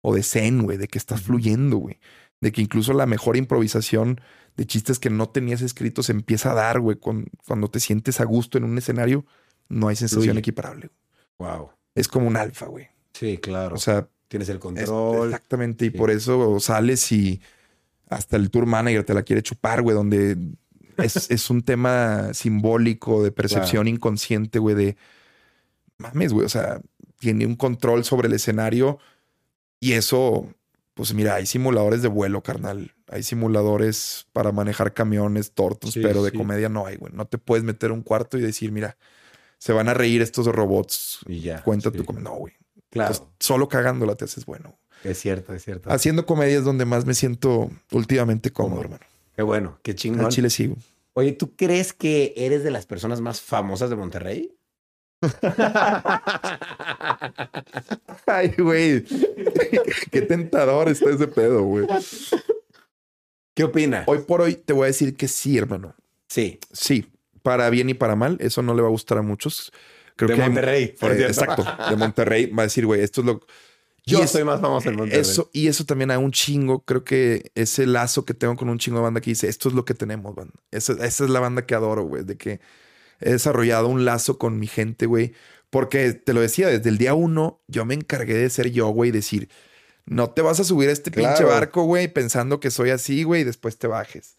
o de zen, güey, de que estás fluyendo, güey, de que incluso la mejor improvisación de chistes que no tenías escritos se empieza a dar, güey, cuando te sientes a gusto en un escenario no hay sensación Fluye. equiparable. Wow. Es como un alfa, güey. Sí, claro. O sea, tienes el es- control. exactamente. Y Sí. por eso sales y hasta el tour manager te la quiere chupar, güey, donde es, es un tema simbólico de percepción inconsciente, güey, de mames, güey. O sea, tiene un control sobre el escenario y eso, pues mira, hay simuladores de vuelo, carnal. Hay simuladores para manejar camiones, tortos, Sí, pero de sí. comedia no hay, güey. No te puedes meter a un cuarto y decir, mira, se van a reír estos robots. y ya. Cuenta sí. tu comedia. No, güey. Claro. Entonces, solo cagándola te haces bueno. es cierto, es cierto. Haciendo comedia es donde más me siento últimamente cómodo, Cómodo. hermano. Qué bueno, qué chingón. chile sigo. Oye, ¿tú crees que eres de las personas más famosas de Monterrey? Ay, güey. Qué tentador está ese pedo, güey. ¿Qué opina? Hoy por hoy te voy a decir que sí, hermano. Sí, Sí, para bien y para mal. Eso no le va a gustar a muchos. Creo de que hay- Monterrey, por eh, exacto. De Monterrey. Va a decir, güey, esto es lo. Yo Y es- soy más famoso en Monterrey. Eso, y eso también a un chingo. Creo que ese lazo que tengo con un chingo de banda que dice, esto es lo que tenemos, banda. Esa, esa es la banda que adoro, güey. De que he desarrollado un lazo con mi gente, güey. Porque te lo decía, desde el día uno, yo me encargué de ser yo, güey. Decir, no te vas a subir a este pinche Claro. barco, güey, pensando que soy así, güey, y después te bajes.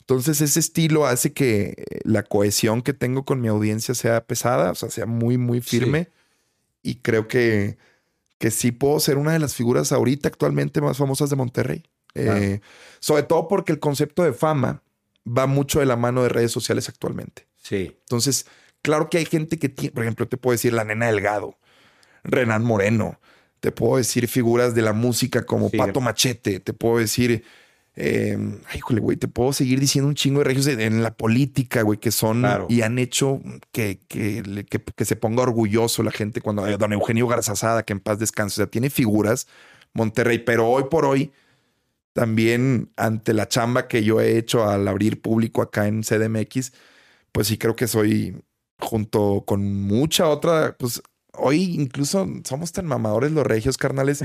Entonces ese estilo hace que eh, la cohesión que tengo con mi audiencia sea pesada, o sea, sea muy, muy firme. Y creo que, que sí puedo ser una de las figuras ahorita actualmente más famosas de Monterrey. Eh, sobre todo porque el concepto de fama va mucho de la mano de redes sociales actualmente. Sí, Entonces, claro que hay gente que tiene, por ejemplo, te puedo decir la nena Delgado, Renan Moreno, te puedo decir figuras de la música como Sí. Pato Machete, te puedo decir, eh, ay, güey, te puedo seguir diciendo un chingo de regios en, en la política, güey, que son Claro. y han hecho que, que- que se ponga orgulloso la gente cuando eh, don Eugenio Garzazada, que en paz descanse, o sea, tiene figuras Monterrey, pero hoy por hoy también ante la chamba que yo he hecho al abrir público acá en CDMX, pues sí creo que soy junto con mucha otra, pues hoy incluso somos tan mamadores los regios carnales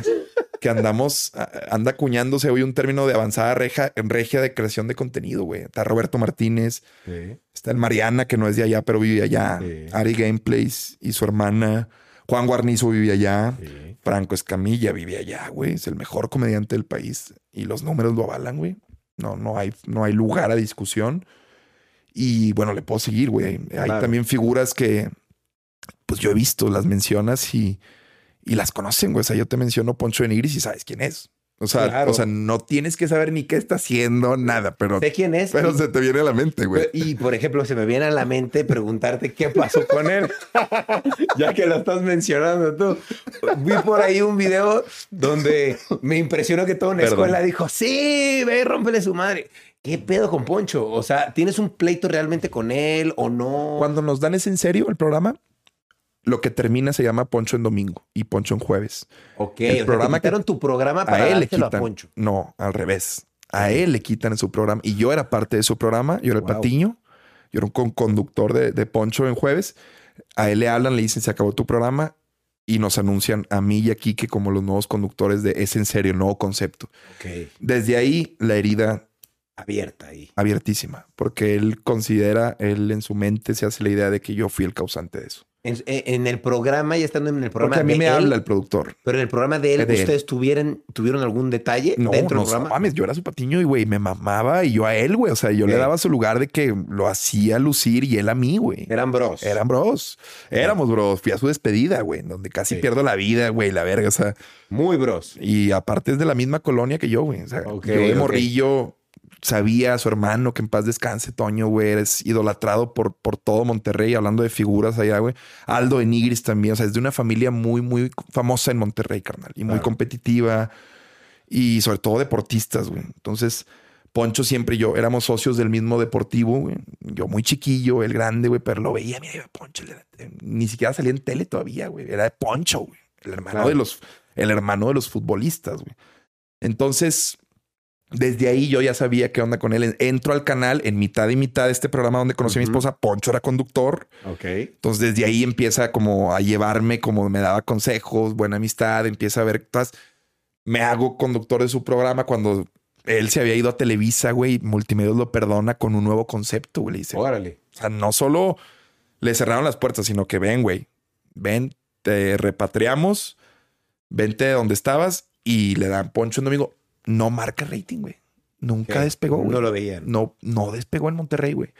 que andamos, anda acuñándose hoy un término de avanzada reja, regia de creación de contenido, güey. Está Roberto Martínez, sí. está el Mariana, que no es de allá, pero vive allá. Sí. Ari Gameplays y su hermana. Juan Guarnizo vive allá. sí. Franco Escamilla vive allá, güey. Es el mejor comediante del país. Y los números lo avalan, güey. No, no hay, no hay lugar a discusión. Y bueno, le puedo seguir, güey. Hay también figuras que, pues yo he visto, las mencionas y, y las conocen, güey. O sea, yo te menciono Poncho de Nigris y sabes quién es. O sea, Claro. o sea, no tienes que saber ni qué está haciendo, nada, pero, Sé quién es. pero y- se te viene a la mente, güey. Y, por ejemplo, se me viene a la mente preguntarte qué pasó con él. ya que lo estás mencionando tú. Vi por ahí un video donde me impresionó que toda una Perdón. escuela dijo, sí, ve, rómpele su madre. ¿Qué pedo con Poncho? O sea, ¿tienes un pleito realmente con él o no? Cuando nos dan ese en serio el programa, lo que termina se llama Poncho en domingo y Poncho en jueves. Ok, el o sea, programa te quitaron tu programa para a él le a quitan. Poncho. No, al revés. A él le quitan en su programa. Y yo era parte de su programa. Yo era el patiño. Yo era un con- conductor de, de Poncho en jueves. A él le hablan, le dicen, se acabó tu programa. Y nos anuncian a mí y a Kike como los nuevos conductores de Es en serio, nuevo concepto. Ok. Desde ahí, la herida Abierta ahí. abiertísima. Porque él considera, él en su mente se hace la idea de que yo fui el causante de eso. En, en el programa, ya estando en el programa Porque a mí de me él, habla el productor. pero en el programa de él, De él. ¿ustedes tuvieran, tuvieron algún detalle No, dentro no, del programa? mames, yo era su patiño y güey, me mamaba y yo a él, güey. O sea, yo le daba su lugar de que lo hacía lucir y él a mí, güey. Eran bros. Eran bros. Éramos bros. Fui a su despedida, güey, donde casi Sí. pierdo la vida, güey, la verga. O sea, muy bros. y aparte es de la misma colonia que yo, güey. O sea, yo de ok. morrillo sabía a su hermano que en paz descanse, Toño, güey. Eres idolatrado por, por todo Monterrey, hablando de figuras allá, güey. Aldo de Nigris también. O sea, es de una familia muy, muy famosa en Monterrey, carnal. Y muy Claro. competitiva. Y sobre todo deportistas, güey. Entonces, Poncho siempre y yo éramos socios del mismo deportivo, güey. Yo muy chiquillo, el grande, güey, pero lo veía, mira, iba Poncho. Ni siquiera salía en tele todavía, güey. Era de Poncho, güey. El hermano Claro. de los, el hermano de los futbolistas, güey. Entonces, desde ahí yo ya sabía qué onda con él. Entro al canal en mitad y mitad de este programa donde conocí a mi esposa. Poncho era conductor. Ok. Entonces, desde ahí empieza como a llevarme, como me daba consejos, buena amistad, empieza a ver todas. Me hago conductor de su programa cuando él se había ido a Televisa, güey. Multimedios lo perdona con un nuevo concepto, güey. Le dice, Órale. o sea, no solo le cerraron las puertas, sino que ven, güey, ven, te repatriamos, vente de donde estabas y le dan poncho un domingo. No marca rating, güey. Nunca despegó, güey. No lo veían. No, no despegó en Monterrey, güey.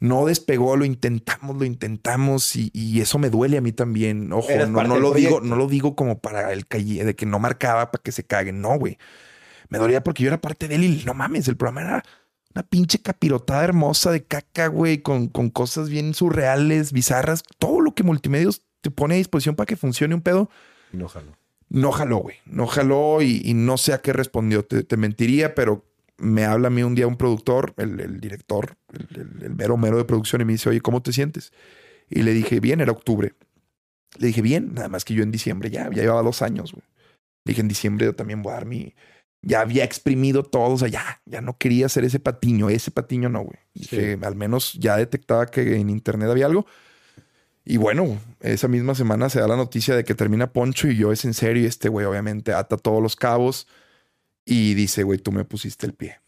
No despegó, lo intentamos, lo intentamos y, y eso me duele a mí también. Ojo, no, no lo digo, no lo digo como para el calle, de que no marcaba para que se caguen. No, güey. Me dolía porque yo era parte de él y no mames, el programa era una pinche capirotada hermosa de caca, güey, con, con cosas bien surreales, bizarras. Todo lo que multimedios te pone a disposición para que funcione un pedo. No jaló. No jaló, güey. No jaló y, y no sé a qué respondió. Te, te mentiría, pero me habla a mí un día un productor, el, el director, el, el- el mero mero de producción, y me dice, oye, ¿cómo te sientes? Y le dije, bien, era octubre. Le dije, bien, nada más que yo en diciembre ya, ya llevaba dos años, güey. Le dije, en diciembre yo también voy a dar mi... Ya había exprimido todo, o sea, ya, ya no quería hacer ese patiño, ese patiño no, güey. Dije, al menos ya detectaba que en internet había algo. Y bueno, esa misma semana se da la noticia de que termina Poncho y yo es en serio. Y este güey obviamente ata todos los cabos y dice, güey, tú me pusiste el pie.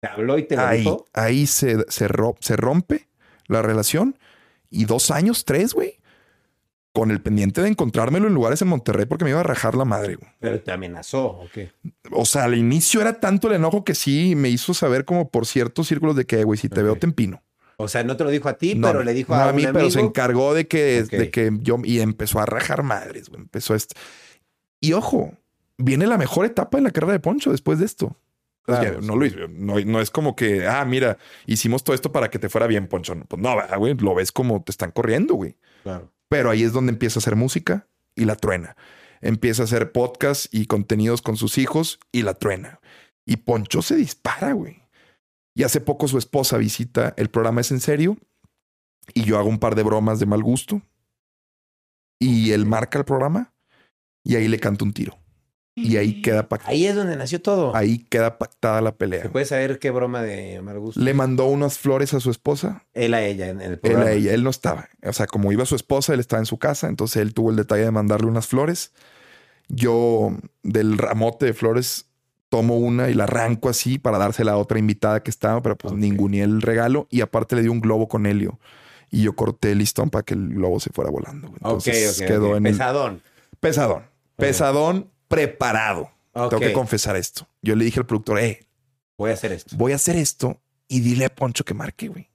Te habló y te lo Ahí, dijo. ahí se, se, ro- se rompe la relación y dos años, tres, güey, con el pendiente de encontrármelo en lugares en Monterrey porque me iba a rajar la madre, güey. Pero te amenazó, ¿o qué? O sea, al inicio era tanto el enojo que sí me hizo saber como por ciertos círculos de que, güey, si te veo te empino. O sea, no te lo dijo a ti, No, pero le dijo no a, a mí, un pero se encargó de que, de que yo y empezó a rajar madres, güey. Empezó esto. Y ojo, viene la mejor etapa de la carrera de Poncho después de esto. Claro, no, hizo- no, no es como que, ah, mira, hicimos todo esto para que te fuera bien, Poncho. No, Pues no, ¿verdad, güey, lo ves como te están corriendo, güey. Claro. Pero ahí es donde empieza a hacer música y la truena. Empieza a hacer podcast y contenidos con sus hijos y la truena. Y Poncho se dispara, güey. Y hace poco su esposa visita el programa Es en serio y yo hago un par de bromas de mal gusto y él marca el programa y ahí le canto un tiro. Y ahí queda, pac- Ahí es donde nació todo. ahí queda pactada la pelea. ¿Se puede saber qué broma de mal gusto? Le mandó unas flores a su esposa Él a ella en el Él programa. a ella, él no estaba. O sea, como iba su esposa, él estaba en su casa, entonces él tuvo el detalle de mandarle unas flores. Yo del ramote de flores tomo una y la arranco así para dársela a otra invitada que estaba, pero pues Ok. ninguneé el regalo y aparte le di un globo con helio y yo corté el listón para que el globo se fuera volando. Entonces ok, quedó en el Pesadón. pesadón, pesadón preparado. Tengo que confesar esto. Yo le dije al productor, eh, Voy a hacer esto. voy a hacer esto y dile a Poncho que marque, güey.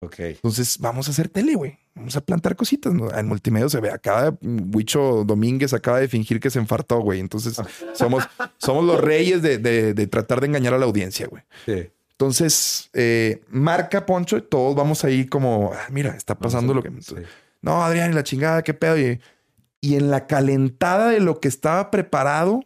Ok. Entonces vamos a hacer tele, güey. Vamos a plantar cositas. ¿no? En multimedia se ve. Acaba Huicho Domínguez acaba de fingir que se enfartó, güey. Entonces somos, somos los reyes de, de- de tratar de engañar a la audiencia, güey. Sí. Entonces, eh, marca Poncho y todos vamos ahí como, ah, mira, está pasando lo que. Sí. No, Adrián, y la chingada, qué pedo. Y, y en la calentada de lo que estaba preparado,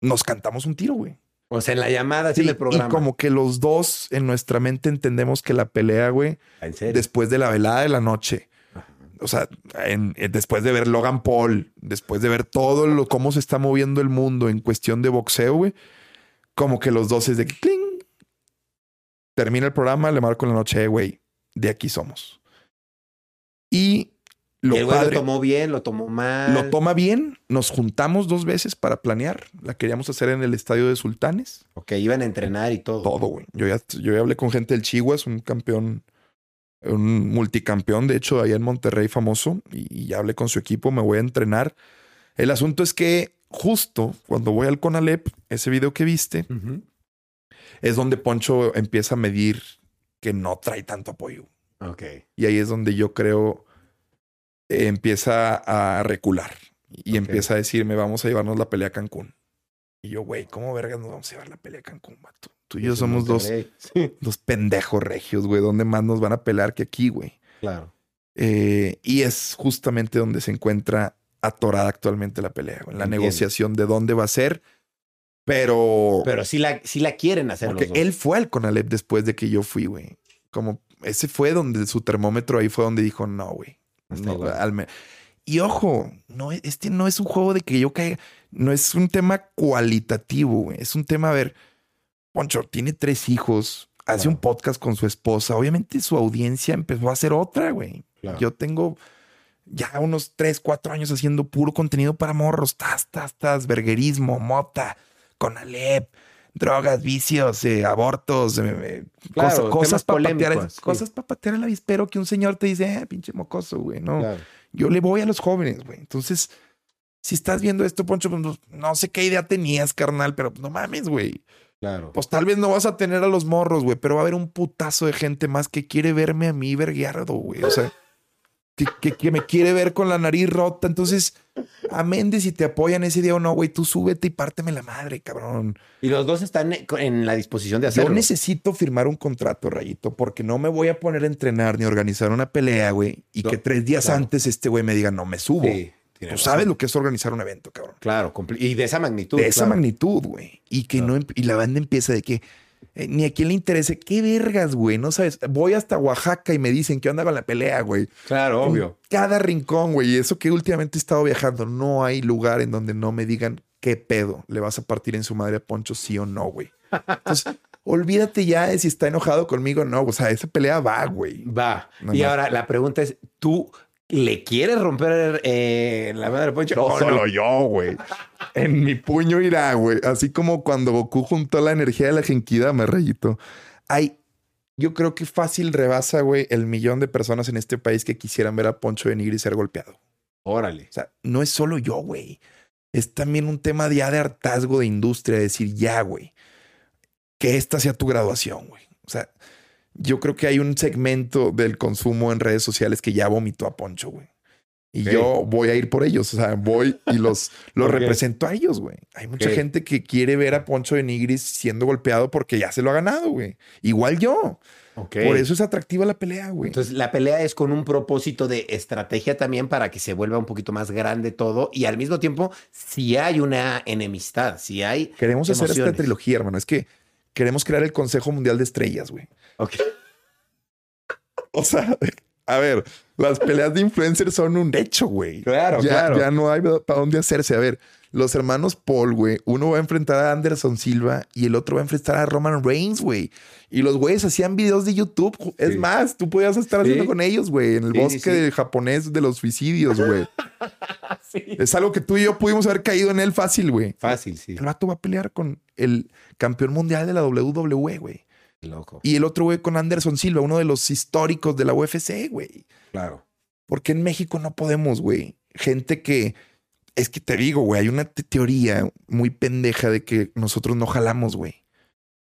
nos cantamos un tiro, güey. O sea, en la llamada, sí, el programa. y como que los dos en nuestra mente entendemos que la pelea, güey, ¿En serio? después de la velada de la noche. O sea, en- en- después de ver Logan Paul, después de ver todo lo cómo se está moviendo el mundo en cuestión de boxeo, güey, como que los dos es de cling, Termina el programa, le marco en la noche, "Eh, güey, de aquí somos. Y lo Y el padre, lo tomó bien, lo tomó mal. lo toma bien. Nos juntamos dos veces para planear. La queríamos hacer en el estadio de Sultanes. Ok, iban a entrenar y todo. Todo, güey. Yo ya, yo ya hablé con gente del Chihuas, un campeón, un multicampeón, de hecho, allá en Monterrey famoso, y, ya hablé con su equipo, me voy a entrenar. El asunto es que justo cuando voy al Conalep, ese video que viste, es donde Poncho empieza a medir que no trae tanto apoyo. Y ahí es donde yo creo eh, empieza a recular y empieza a decirme, vamos a llevarnos la pelea a Cancún. Y yo, güey, ¿cómo vergas nos vamos a llevar la pelea a Cancún, vato? Tú y yo somos dos. Sí, dos pendejos regios, güey. ¿Dónde más nos van a pelear que aquí, güey? claro. Eh, y es justamente donde se encuentra atorada actualmente la pelea, güey, la Entiendo. negociación de dónde va a ser. Pero, Pero sí la, sí la quieren hacer porque los dos. él fue al Conalep después de que yo fui, güey. Como ese fue donde su termómetro ahí fue donde dijo, no, güey. No, al Y ojo, no, este no es un juego de que yo caiga, no es un tema cualitativo, güey. Es un tema, a ver, Poncho tiene tres hijos, hace Claro. un podcast con su esposa. Obviamente su audiencia empezó a ser otra, güey. Claro. Yo tengo ya unos tres, cuatro años haciendo puro contenido para morros, tas, tas, tas, verguerismo, mota, con Alep, drogas, vicios, eh, abortos, eh, eh, Claro, cosa- temas cosas para patear, sí. cosas para patear el avispero que un señor te dice, eh, pinche mocoso, güey, no. Claro. Yo le voy a los jóvenes, güey. Entonces, si estás viendo esto, Poncho, pues, no- no sé qué idea tenías, carnal, pero no mames, güey. Claro. Pues tal vez no vas a tener a los morros, güey, pero va a haber un putazo de gente más que quiere verme a mí vergueardo, güey. O sea, que, que, que me quiere ver con la nariz rota. Entonces, amén de si te apoyan ese día o no, güey, tú súbete y párteme la madre, cabrón. Y los dos están en la disposición de Yo hacerlo. necesito firmar un contrato, Rayito, porque no me voy a poner a entrenar ni a organizar una pelea, güey, y No, que tres días claro. antes este güey me diga, no me subo. Sí, tiene Tú razón. sabes lo que es organizar un evento, cabrón. Claro, y de esa magnitud. de esa claro. magnitud, güey. Y que Claro. no, y la banda empieza de que eh, ni a quién le interese. ¿Qué vergas, güey? No sabes. Voy hasta Oaxaca y me dicen que onda con la pelea, güey. Claro, En obvio. Cada rincón, güey. Y eso que últimamente he estado viajando, no hay lugar en donde no me digan qué pedo. Le vas a partir en su madre a Poncho, sí o no, güey. Entonces, olvídate ya de si está enojado conmigo o no. O sea, esa pelea va, güey. Va. No, y ahora la pregunta es: ¿tú le quieres romper eh, la madre Poncho? No solo yo, güey. En mi puño irá, güey. Así como cuando Goku juntó la energía de la Genkidama, rayito. Hay, yo creo que fácil rebasa, güey, el millón de personas en este país que quisieran ver a Poncho de Nigri ser golpeado. Órale. O sea, no es solo yo, güey. Es también un tema ya de hartazgo de industria, de decir ya, güey. Que esta sea tu graduación, güey. O sea, yo creo que hay un segmento del consumo en redes sociales que ya vomitó a Poncho, güey. Y yo voy a ir por ellos. O sea, voy y los, los represento a ellos, güey. Hay mucha gente que quiere ver a Poncho de Nigris siendo golpeado porque ya se lo ha ganado, güey. Igual yo. Por eso es atractiva la pelea, güey. Entonces, la pelea es con un propósito de estrategia también para que se vuelva un poquito más grande todo y al mismo tiempo, si hay una enemistad, si hay. Queremos hacer esta trilogía, hermano. Es que queremos crear el Consejo Mundial de Estrellas, güey. Ok. O sea, a ver, las peleas de influencers son un hecho, güey. Claro, ya, claro. Ya no hay para dónde hacerse. A ver, los hermanos Paul, güey, uno va a enfrentar a Anderson Silva y el otro va a enfrentar a Roman Reigns, güey. Y los güeyes hacían videos de YouTube. Es Sí. más, tú podías estar Sí. haciendo con ellos, güey, en el Sí, bosque sí. de japonés de los suicidios, güey. Es algo que tú y yo pudimos haber caído en él fácil, güey. Fácil, sí. El vato va a pelear con el campeón mundial de la WWE, güey. Loco. Y el otro güey con Anderson Silva, uno de los históricos de la UFC, güey. Claro. Porque en México no podemos, güey. Gente que. Es que te digo, güey, hay una te- teoría muy pendeja de que nosotros no jalamos, güey.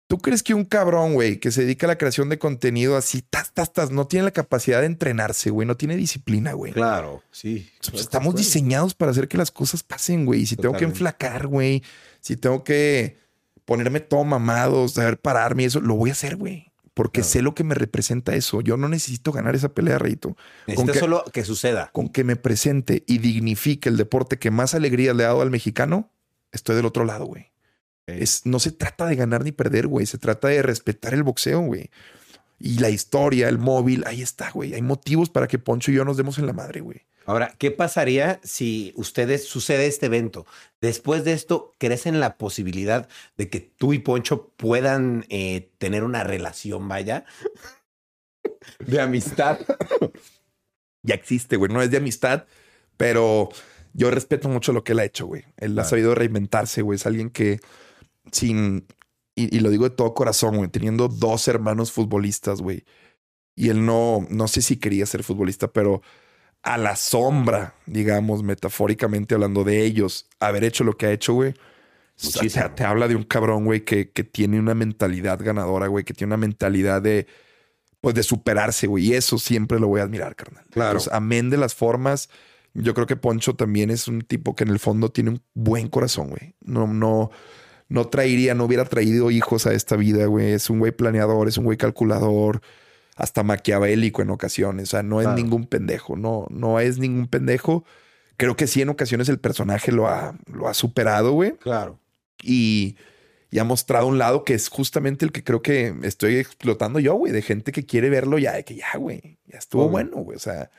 ¿Tú crees que un cabrón, güey, que se dedica a la creación de contenido así, tas, tas, tas, no tiene la capacidad de entrenarse, güey, no tiene disciplina, güey? Claro, sí. Pues estamos diseñados para hacer que las cosas pasen, güey. Y si tengo que enflacar, güey, si tengo que ponerme todo mamado, saber pararme y eso, lo voy a hacer, güey. Porque Claro. sé lo que me representa eso. Yo no necesito ganar esa pelea, Rayito. Necesitas que- solo que suceda. Con que me presente y dignifique el deporte que más alegría le ha dado al mexicano, estoy del otro lado, güey. Es, no se trata de ganar ni perder, güey. Se trata de respetar el boxeo, güey. y la historia, el móvil, ahí está, güey. Hay motivos para que Poncho y yo nos demos en la madre, güey. Ahora, ¿qué pasaría si ustedes sucede este evento? Después de esto, ¿crees en la posibilidad de que tú y Poncho puedan eh, tener una relación, vaya, de amistad? ya existe, güey. No es de amistad, pero yo respeto mucho lo que él ha hecho, güey. Él ha sabido reinventarse, güey. Es alguien que sin, y, lo digo de todo corazón, güey, teniendo dos hermanos futbolistas, güey. Y él no, no sé si quería ser futbolista, pero a la sombra, digamos, metafóricamente hablando de ellos, haber hecho lo que ha hecho, güey. O sea, te, habla de un cabrón, güey, que, que tiene una mentalidad ganadora, güey, que tiene una mentalidad de, pues, de superarse, güey. Y eso siempre lo voy a admirar, carnal. Claro. Amén de las formas. Yo creo que Poncho también es un tipo que en el fondo tiene un buen corazón, güey. No, no, no traería, no hubiera traído hijos a esta vida, güey. Es un güey planeador, es un güey calculador hasta maquiavélico en ocasiones. O sea, no es ningún pendejo, no, no es ningún pendejo. Creo que sí, en ocasiones el personaje lo ha, lo ha superado, güey. Claro. Y, ha mostrado un lado que es justamente el que creo que estoy explotando yo, güey, de gente que quiere verlo ya, de que ya, güey, ya estuvo bueno, güey. O sea,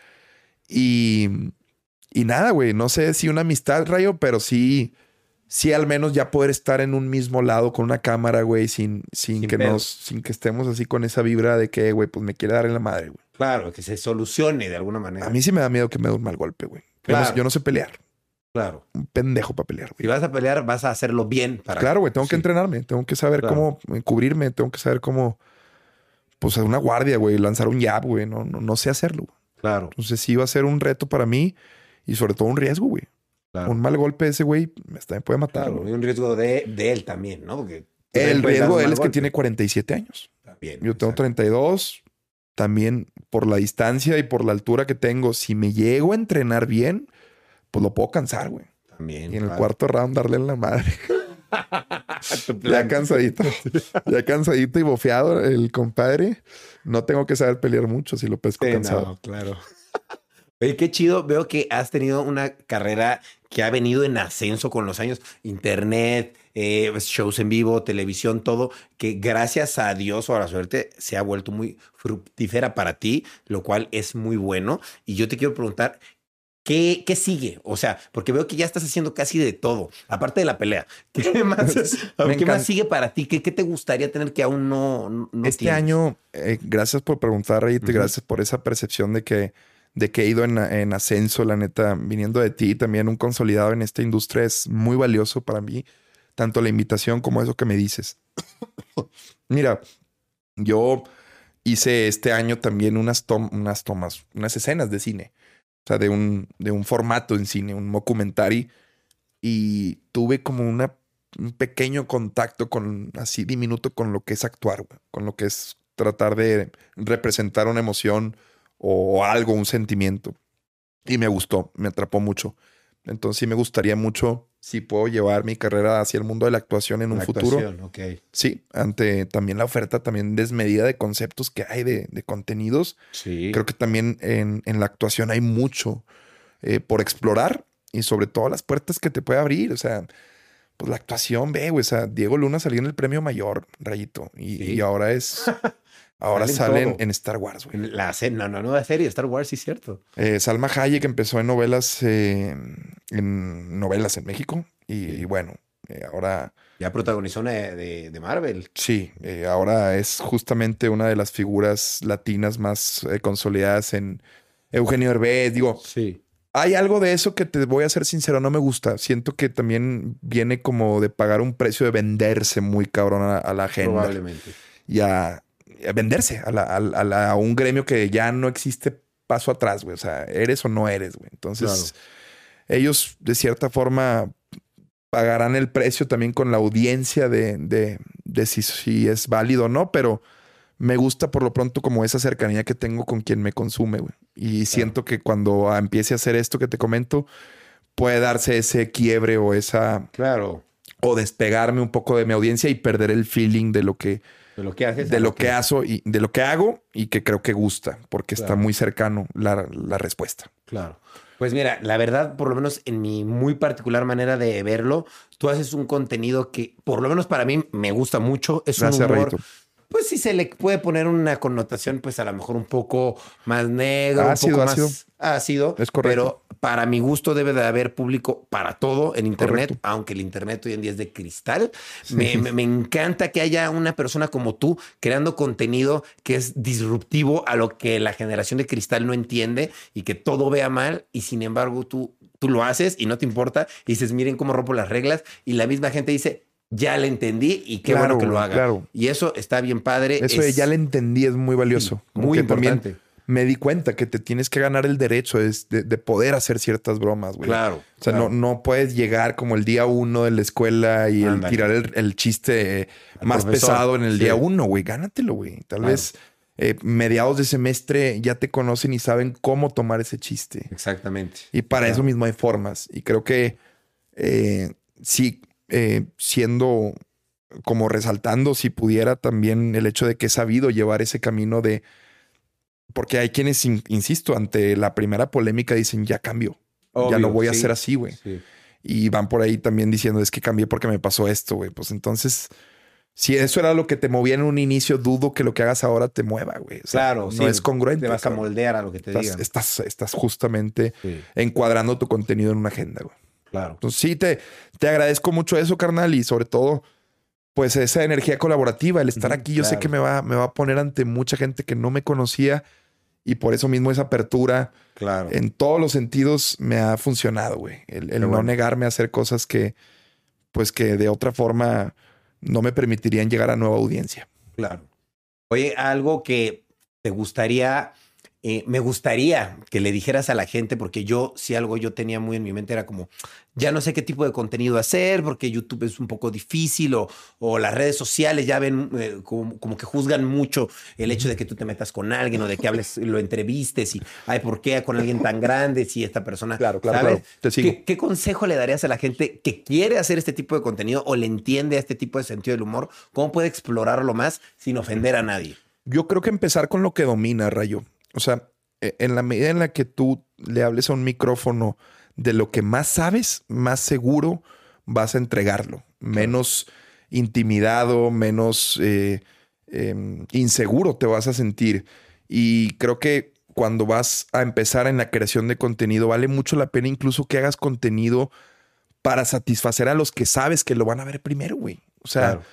y, y nada, güey, no sé si una amistad, Rayo, pero sí sí al menos ya poder estar en un mismo lado con una cámara, güey, sin, sin, que nos, sin que estemos así con esa vibra de que, güey, pues me quiere dar en la madre, güey. Claro, que se solucione de alguna manera. A mí sí me da miedo que me dé un mal golpe, güey. Yo, no, sé pelear. Claro. Un pendejo para pelear, güey. Si vas a pelear, vas a hacerlo bien. Para... Claro, güey, tengo que entrenarme, tengo que saber cómo cubrirme, tengo que saber cómo, pues, hacer una guardia, güey, lanzar un jab, güey. No, no, no sé hacerlo. Claro. Entonces sí va a ser un reto para mí y sobre todo un riesgo, güey. Un mal golpe de ese güey me puede matar. y un riesgo de, de, él también, ¿no? Porque el riesgo de él es que tiene 47 años. También, Yo tengo 32. También por la distancia y por la altura que tengo, si me llego a entrenar bien, pues lo puedo cansar, güey. También. Y en el cuarto round darle en la madre. ya cansadito. ya cansadito y bofeado el compadre. No tengo que saber pelear mucho si lo pesco cansado. No, claro. Oye, qué chido. Veo que has tenido una carrera que ha venido en ascenso con los años. Internet, eh, shows en vivo, televisión, todo, que gracias a Dios o a la suerte se ha vuelto muy fructífera para ti, lo cual es muy bueno. Y yo te quiero preguntar, ¿Qué, ¿Qué, sigue? O sea, porque veo que ya estás haciendo casi de todo, aparte de la pelea. ¿Qué más, ¿qué más sigue para ti? ¿Qué, ¿Qué, te gustaría tener que aún no, Este año, eh, gracias por preguntar, y gracias por esa percepción de que de que he ido en, ascenso, la neta, viniendo de ti, también un consolidado en esta industria es muy valioso para mí, tanto la invitación como eso que me dices. Mira, yo hice este año también unas, unas tomas, unas escenas de cine, o sea, de un, de un formato en cine, un documentary, y tuve como una, un pequeño contacto con, así diminuto, con lo que es actuar, con lo que es tratar de representar una emoción o algo, un sentimiento. Y me gustó, me atrapó mucho. Entonces sí me gustaría mucho si puedo llevar mi carrera hacia el mundo de la actuación en un futuro. Sí, ante también la oferta también desmedida de conceptos que hay de, contenidos. Sí. Creo que también en, la actuación hay mucho eh, por explorar y sobre todo las puertas que te puede abrir. O sea, pues la actuación, ve, güey. O sea, Diego Luna salió en el premio mayor, Rayito. Y, y ahora es Ahora salen, en Star Wars, güey. La, no, no, nueva serie de Star Wars, sí es cierto. Eh, Salma Hayek empezó en novelas, eh, en novelas en México. Y, bueno, eh, ahora. Ya protagonizó una de, Marvel. Sí, ahora es justamente una de las figuras latinas más consolidadas en Eugenio Herbés. Digo, sí. Hay algo de eso que te voy a ser sincero, no me gusta. Siento que también viene como de pagar un precio de venderse muy cabrón a, la gente. Probablemente. Y a, venderse a, un gremio que ya no existe paso atrás, güey. O sea, eres o no eres, güey. Entonces, ellos de cierta forma pagarán el precio también con la audiencia de, de, si, si, es válido o no, pero me gusta por lo pronto como esa cercanía que tengo con quien me consume, güey. Y siento que cuando empiece a hacer esto que te comento, puede darse ese quiebre o esa... Claro. O despegarme un poco de mi audiencia y perder el feeling de lo que de lo que haces. De lo que... hago y de lo que hago y que creo que gusta, porque está muy cercano la, respuesta. Claro. Pues mira, la verdad, por lo menos en mi muy particular manera de verlo, tú haces un contenido que, por lo menos para mí, me gusta mucho. Es un humor pues sí se le puede poner una connotación, pues a lo mejor un poco más negro, Ácido, un poco ácido. más ácido. Es correcto. Pero para mi gusto debe de haber público para todo en Internet, Correcto. aunque el Internet hoy en día es de cristal. Me, me- me encanta que haya una persona como tú creando contenido que es disruptivo a lo que la generación de cristal no entiende y que todo vea mal y sin embargo tú, tú lo haces y no te importa y dices, miren cómo rompo las reglas y la misma gente dice, ya le entendí y qué Claro, bueno que lo haga. claro. Y eso está bien padre. Eso de ya le entendí es muy valioso. Como muy también importante. me di cuenta que te tienes que ganar el derecho de, de poder hacer ciertas bromas, güey. Claro. O sea, claro. no, no puedes llegar como el día uno de la escuela y el tirar el, el chiste Al más profesor. pesado en el Sí. día uno, güey. Gánatelo, güey. Tal Claro. vez eh, mediados de semestre ya te conocen y saben cómo tomar ese chiste. Exactamente. Y para Claro. eso mismo hay formas. Y creo que eh, sí, eh, siendo como resaltando, si pudiera también el hecho de que he sabido llevar ese camino de... Porque hay quienes, in- insisto, ante la primera polémica dicen, ya cambio, ya no voy a sí, ser así, güey. sí. Y van por ahí también diciendo, es que cambié porque me pasó esto, güey. Pues entonces, si eso era lo que te movía en un inicio, dudo que lo que hagas ahora te mueva, güey. O sea, Claro, no sí, es congruente. Te vas a moldear a lo que te Estás, digan. estás, estás justamente encuadrando tu contenido en una agenda, güey. Claro. Entonces sí, te, te agradezco mucho eso, carnal, y sobre todo, pues esa energía colaborativa, el estar aquí, yo sé que me va, me va a poner ante mucha gente que no me conocía y por eso mismo esa apertura Claro. en todos los sentidos me ha funcionado, güey. El, no bueno. negarme a hacer cosas que, pues que de otra forma no me permitirían llegar a nueva audiencia. Claro. Oye, algo que te gustaría, eh, me gustaría que le dijeras a la gente, porque yo, si algo yo tenía muy en mi mente era como, ya no sé qué tipo de contenido hacer, porque YouTube es un poco difícil o, o las redes sociales ya ven eh, como, como que juzgan mucho el hecho de que tú te metas con alguien o de que hables, lo entrevistes y, ay, ¿por qué con alguien tan grande si esta persona, Claro, claro, ¿sabes? claro. Te sigo. ¿Qué, qué consejo le darías a la gente que quiere hacer este tipo de contenido o le entiende a este tipo de sentido del humor? ¿Cómo puede explorarlo más sin ofender a nadie? Yo creo que empezar con lo que domina, Rayo. O sea, e- en la medida en la que tú le hables a un micrófono de lo que más sabes, más seguro vas a entregarlo. Menos intimidado, menos eh, eh, inseguro te vas a sentir. Y creo que cuando vas a empezar en la creación de contenido, vale mucho la pena incluso que hagas contenido para satisfacer a los que sabes que lo van a ver primero, güey. O sea, Claro.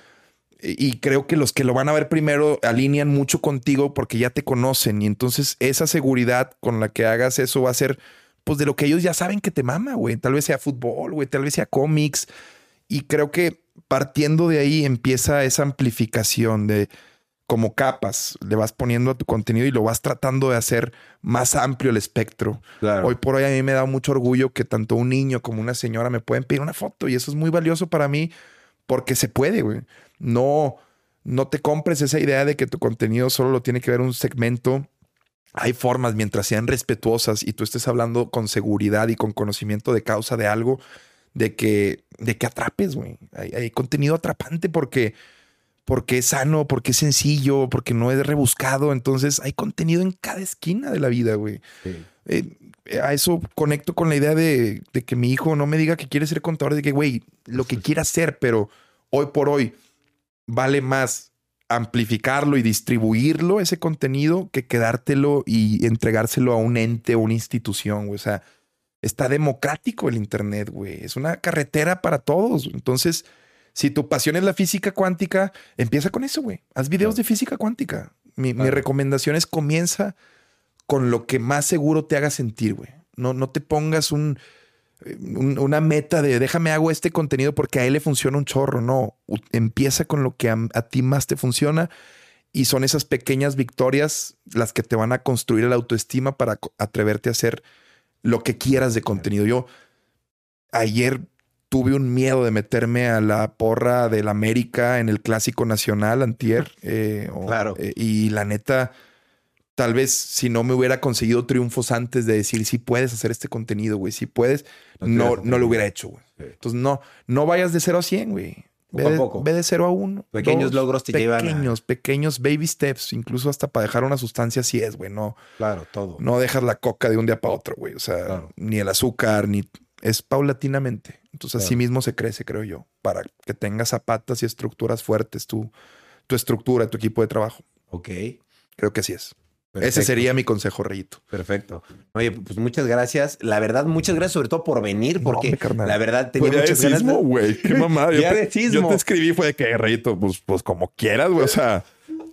Y y creo que los que lo van a ver primero alinean mucho contigo porque ya te conocen. Y entonces esa seguridad con la que hagas eso va a ser, pues, de lo que ellos ya saben que te mama, güey. Tal vez sea fútbol, güey. Tal vez sea cómics. Y creo que partiendo de ahí empieza esa amplificación de como capas. Le vas poniendo a tu contenido y lo vas tratando de hacer más amplio el espectro. Claro. Hoy por hoy a mí me da mucho orgullo que tanto un niño como una señora me pueden pedir una foto y eso es muy valioso para mí porque se puede, güey. No, no te compres esa idea de que tu contenido solo lo tiene que ver un segmento. Hay formas, mientras sean respetuosas y tú estés hablando con seguridad y con conocimiento de causa de algo, de que, de que atrapes, güey. Hay, hay contenido atrapante porque, porque es sano, porque es sencillo, porque no es rebuscado. Entonces hay contenido en cada esquina de la vida, güey. Sí. Eh, a eso conecto con la idea de, de que mi hijo no me diga que quiere ser contador, de que, güey, lo que quiera hacer, pero hoy por hoy vale más amplificarlo y distribuirlo, ese contenido, que quedártelo y entregárselo a un ente o una institución, güey. O sea, está democrático el Internet, güey. Es una carretera para todos. Entonces, si tu pasión es la física cuántica, empieza con eso, güey. Haz videos de física cuántica. Mi, mi recomendación es comienza con lo que más seguro te haga sentir, güey. No, no te pongas un- una meta de déjame hago este contenido porque a él le funciona un chorro. No, empieza con lo que a, a ti más te funciona y son esas pequeñas victorias las que te van a construir la autoestima para atreverte a hacer lo que quieras de contenido. Yo ayer tuve un miedo de meterme a la porra del América en el Clásico Nacional antier. eh, o- Claro. eh, y la neta, tal vez si no me hubiera conseguido triunfos antes de decir si puedes hacer este contenido, güey, si puedes, No no, lo hubiera hecho, güey. Sí. Entonces no, no vayas de 0 a 100, güey. Ve, Poco a de- poco. ve de 0 a 1. Pequeños logros te llevan a- Pequeños, pequeños baby steps, incluso hasta para dejar una sustancia así es, güey. No, Claro, todo. no dejas la coca de un día para otro, güey. O sea, Claro. ni el azúcar, ni es paulatinamente. Entonces, así mismo se crece, creo yo, para que tengas zapatas y estructuras fuertes tu, tu estructura, tu equipo de trabajo. Ok. Creo que así es. Ese sería mi consejo, Reyito. Perfecto. Oye, pues muchas gracias. La verdad, muchas gracias sobre todo por venir, porque la verdad tenía de ganas. sismo, güey. Qué mamada. Yo, te, yo te escribí, fue de que, Reyito, pues, pues como quieras, güey. O sea,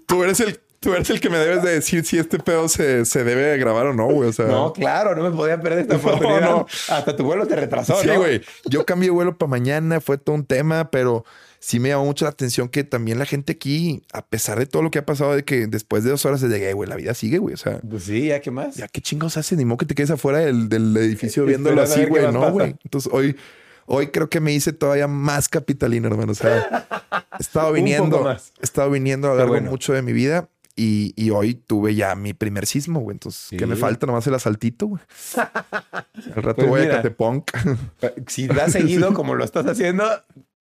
tú eres el, tú eres el que me debes de decir si este pedo se, se debe grabar o no, güey. O sea, No, claro, no me podía perder esta oportunidad. no. Hasta tu vuelo te retrasó, Sí, ¿no? güey. Yo cambié vuelo para mañana, fue todo un tema, pero sí me llamó mucho la atención que también la gente aquí, a pesar de todo lo que ha pasado, de que después de dos horas se llegué, güey, la vida sigue, güey. O sea, Pues sí, ¿ya qué más? ya qué chingados hace, ni modo que te quedes afuera del, del edificio viéndolo Esperando a así, güey. No, güey. Entonces hoy, hoy creo que me hice todavía más capitalino, hermano. O sea, he estado viniendo, he estado viniendo a lo largo bueno. mucho de mi vida. Y, y hoy tuve ya mi primer sismo, güey. Entonces, ¿qué me Sí. falta? Nomás el asaltito, güey. Al rato Pues voy mira. a Catepunk. Si das seguido como lo estás haciendo,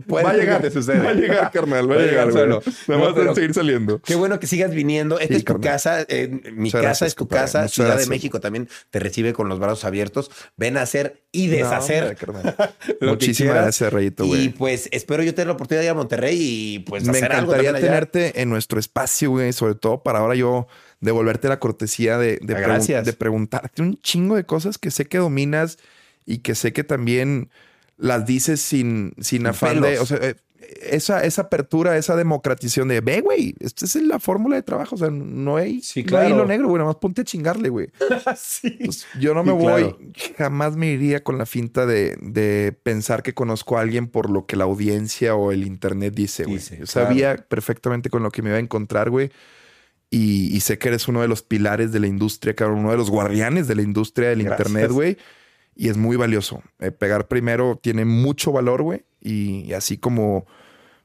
puede Va a llegar, te suceda. va a llegar, carnal, va a Va a llegar, solo. Me No, vas pero- a seguir saliendo. Qué bueno que sigas viniendo. Esta Sí, es tu carnal. casa. eh, mi Muchas casa es tu casa. Muchas Ciudad gracias. de México también te recibe con los brazos abiertos. Ven a hacer y No, deshacer. que Muchísimas gracias, Rayito, Y güey. pues espero yo tener la oportunidad de ir a Monterrey y pues Me hacer algo encantaría allá. tenerte en nuestro espacio, güey, sobre todo para ahora yo devolverte la cortesía de, de, pregun- gracias. de preguntarte un chingo de cosas que sé que dominas y que sé que también las dices sin, sin afán de, o sea, eh, esa, esa apertura, esa democratización de, ve, güey, esta es la fórmula de trabajo, o sea, no hay, Sí, no hay claro. hilo negro, güey, nada más ponte a chingarle, güey. sí. Pues, yo no me Sí, voy, claro. jamás me iría con la finta de, de pensar que conozco a alguien por lo que la audiencia o el internet dice, güey. Yo claro. sabía perfectamente con lo que me iba a encontrar, güey. Y, y sé que eres uno de los pilares de la industria, cabrón, uno de los guardianes de la industria del Gracias. internet, güey. Y es muy valioso. Eh, pegar primero tiene mucho valor, güey. Y, y así como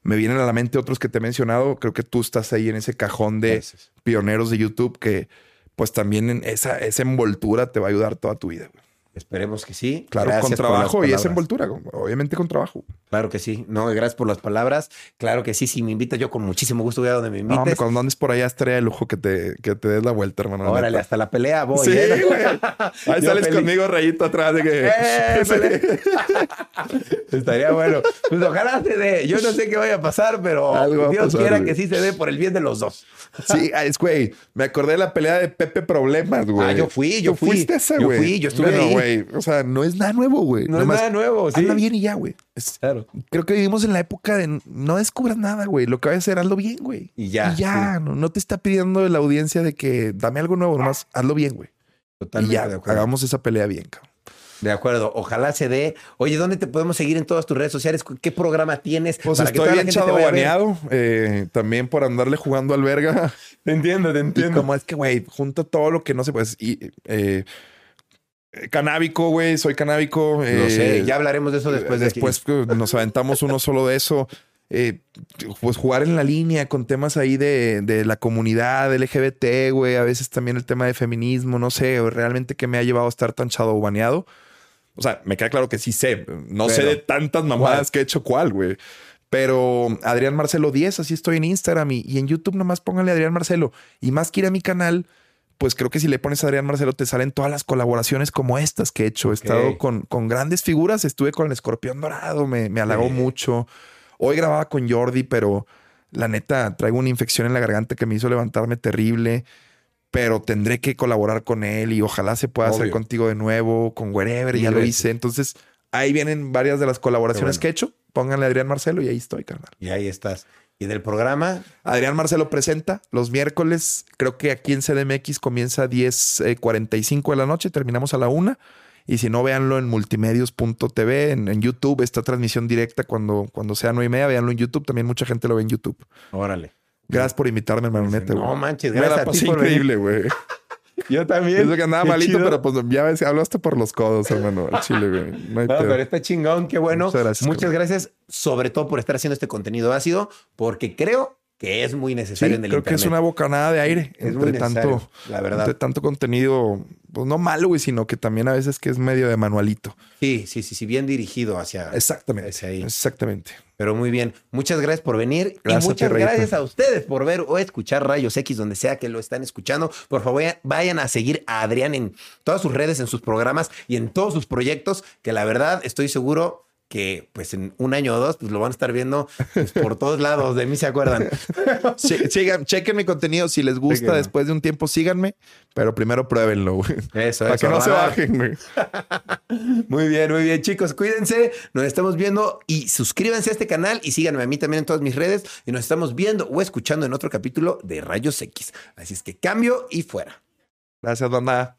me vienen a la mente otros que te he mencionado, creo que tú estás ahí en ese cajón de Gracias. pioneros de YouTube que pues también en esa, esa envoltura te va a ayudar toda tu vida. güey. Esperemos que sí. Claro, Gracias con trabajo y esa envoltura, obviamente con trabajo. Claro que sí. No, gracias por las palabras. Claro que sí. Si me invitas, yo con muchísimo gusto voy a donde me No, hombre, invites. cuando andes por allá estaría de lujo que te, que te des la vuelta, hermano. Órale, neta. hasta la pelea voy. Sí, ¿eh? güey. Ahí Yo sales feliz. conmigo, rayito atrás de que. ¡Eh! Estaría bueno. Pues ojalá se dé. Yo no sé qué vaya a pasar, pero Algo Dios pasar, quiera güey. que sí se dé por el bien de los dos. Sí, es güey. Me acordé de la pelea de Pepe Problemas, güey. Ah, yo fui, yo fui. fuiste esa, Yo güey. fui, yo estuve Bueno, ahí. güey. O sea, no es nada nuevo, güey. No es nada nuevo, sí. Bien y ya, güey. Claro. Creo que vivimos en la época de no descubras nada, güey. Lo que vayas a hacer, hazlo bien, güey. Y ya, Y ya. No, no te está pidiendo la audiencia de que dame algo nuevo, nomás hazlo bien, güey. Y Totalmente ya, de acuerdo. hagamos esa pelea bien, cabrón. De acuerdo. Ojalá se dé. Oye, ¿dónde te podemos seguir en todas tus redes sociales? ¿Qué programa tienes? Pues Para que estoy la bien gente te vaya a ver. baneado eh, también por andarle jugando al verga. Te entiendo, te Y como es que, güey, junto todo lo que no se puede. Y, eh, canábico, güey, soy canábico. Eh, sé. Ya hablaremos de eso después de. Después nos aventamos uno solo de eso. Eh, pues jugar en la línea con temas ahí de, de la comunidad LGBT, güey. A veces también el tema de feminismo, no sé, realmente que me ha llevado a estar tan baneado. O sea, me queda claro que sí sé. No sé de tantas mamadas ¿cuál? que he hecho cuál, güey. Pero Adrián Marcelo 10, así estoy en Instagram y, y en YouTube nomás pónganle Adrián Marcelo. Y más que ir a mi canal, pues creo que si le pones a Adrián Marcelo te salen todas las colaboraciones como estas que he hecho. He estado con, con grandes figuras, estuve con el escorpión dorado, me, me halagó mucho. Hoy grababa con Jordi, pero la neta traigo una infección en la garganta que me hizo levantarme terrible. Pero tendré que colaborar con él y ojalá se pueda hacer contigo de nuevo, con Wherever, Mil ya lo hice. Entonces ahí vienen varias de las colaboraciones bueno. que he hecho. Pónganle a Adrián Marcelo y ahí estoy, carnal. Y ahí estás. Y del programa, Adrián Marcelo presenta los miércoles. Creo que aquí en CDMX comienza a 10.45 de la noche. Terminamos a la una. Y si no, véanlo en multimedios.tv, en, en YouTube. Esta transmisión directa cuando, cuando sea nueve y media. Véanlo en YouTube. También mucha gente lo ve en YouTube. órale. Gracias por invitarme, hermano. No manches, Me gracias la a ti por increíble, güey. Yo también. Eso que andaba Qué malito, chido. pero pues ya ves, hasta por los codos, hermano. Al chile, güey. No hay No, pero está chingón, qué bueno. Muchas gracias, Muchas carnal. gracias, sobre todo por estar haciendo este contenido ácido, porque creo que es muy Sí, necesario en el creo que es una bocanada de aire Es muy entre tanto, la verdad. entre tanto contenido, pues no malo, güey, sino que también a veces que es medio de manualito. Sí, sí, sí, sí, bien dirigido hacia. Exactamente. hacia ahí. Exactamente. Pero muy bien. Muchas gracias por venir. Gracias y muchas gracias a ustedes por ver o escuchar Rayos X donde sea que lo están escuchando. Por favor, vayan a seguir a Adrián en todas sus redes, en sus programas y en todos sus proyectos, que la verdad estoy seguro que pues en un año o dos pues lo van a estar viendo pues, por todos lados, de mí se acuerdan. Sigan, chequen mi contenido. Si les gusta después de un tiempo, síganme, pero primero pruébenlo, güey. Eso, Para eso, que no se bajen, güey. Muy bien, muy bien, chicos. Cuídense. Nos estamos viendo y suscríbanse a este canal y síganme a mí también en todas mis redes. Y nos estamos viendo o escuchando en otro capítulo de Rayos X. Así es que cambio y fuera. Gracias, banda.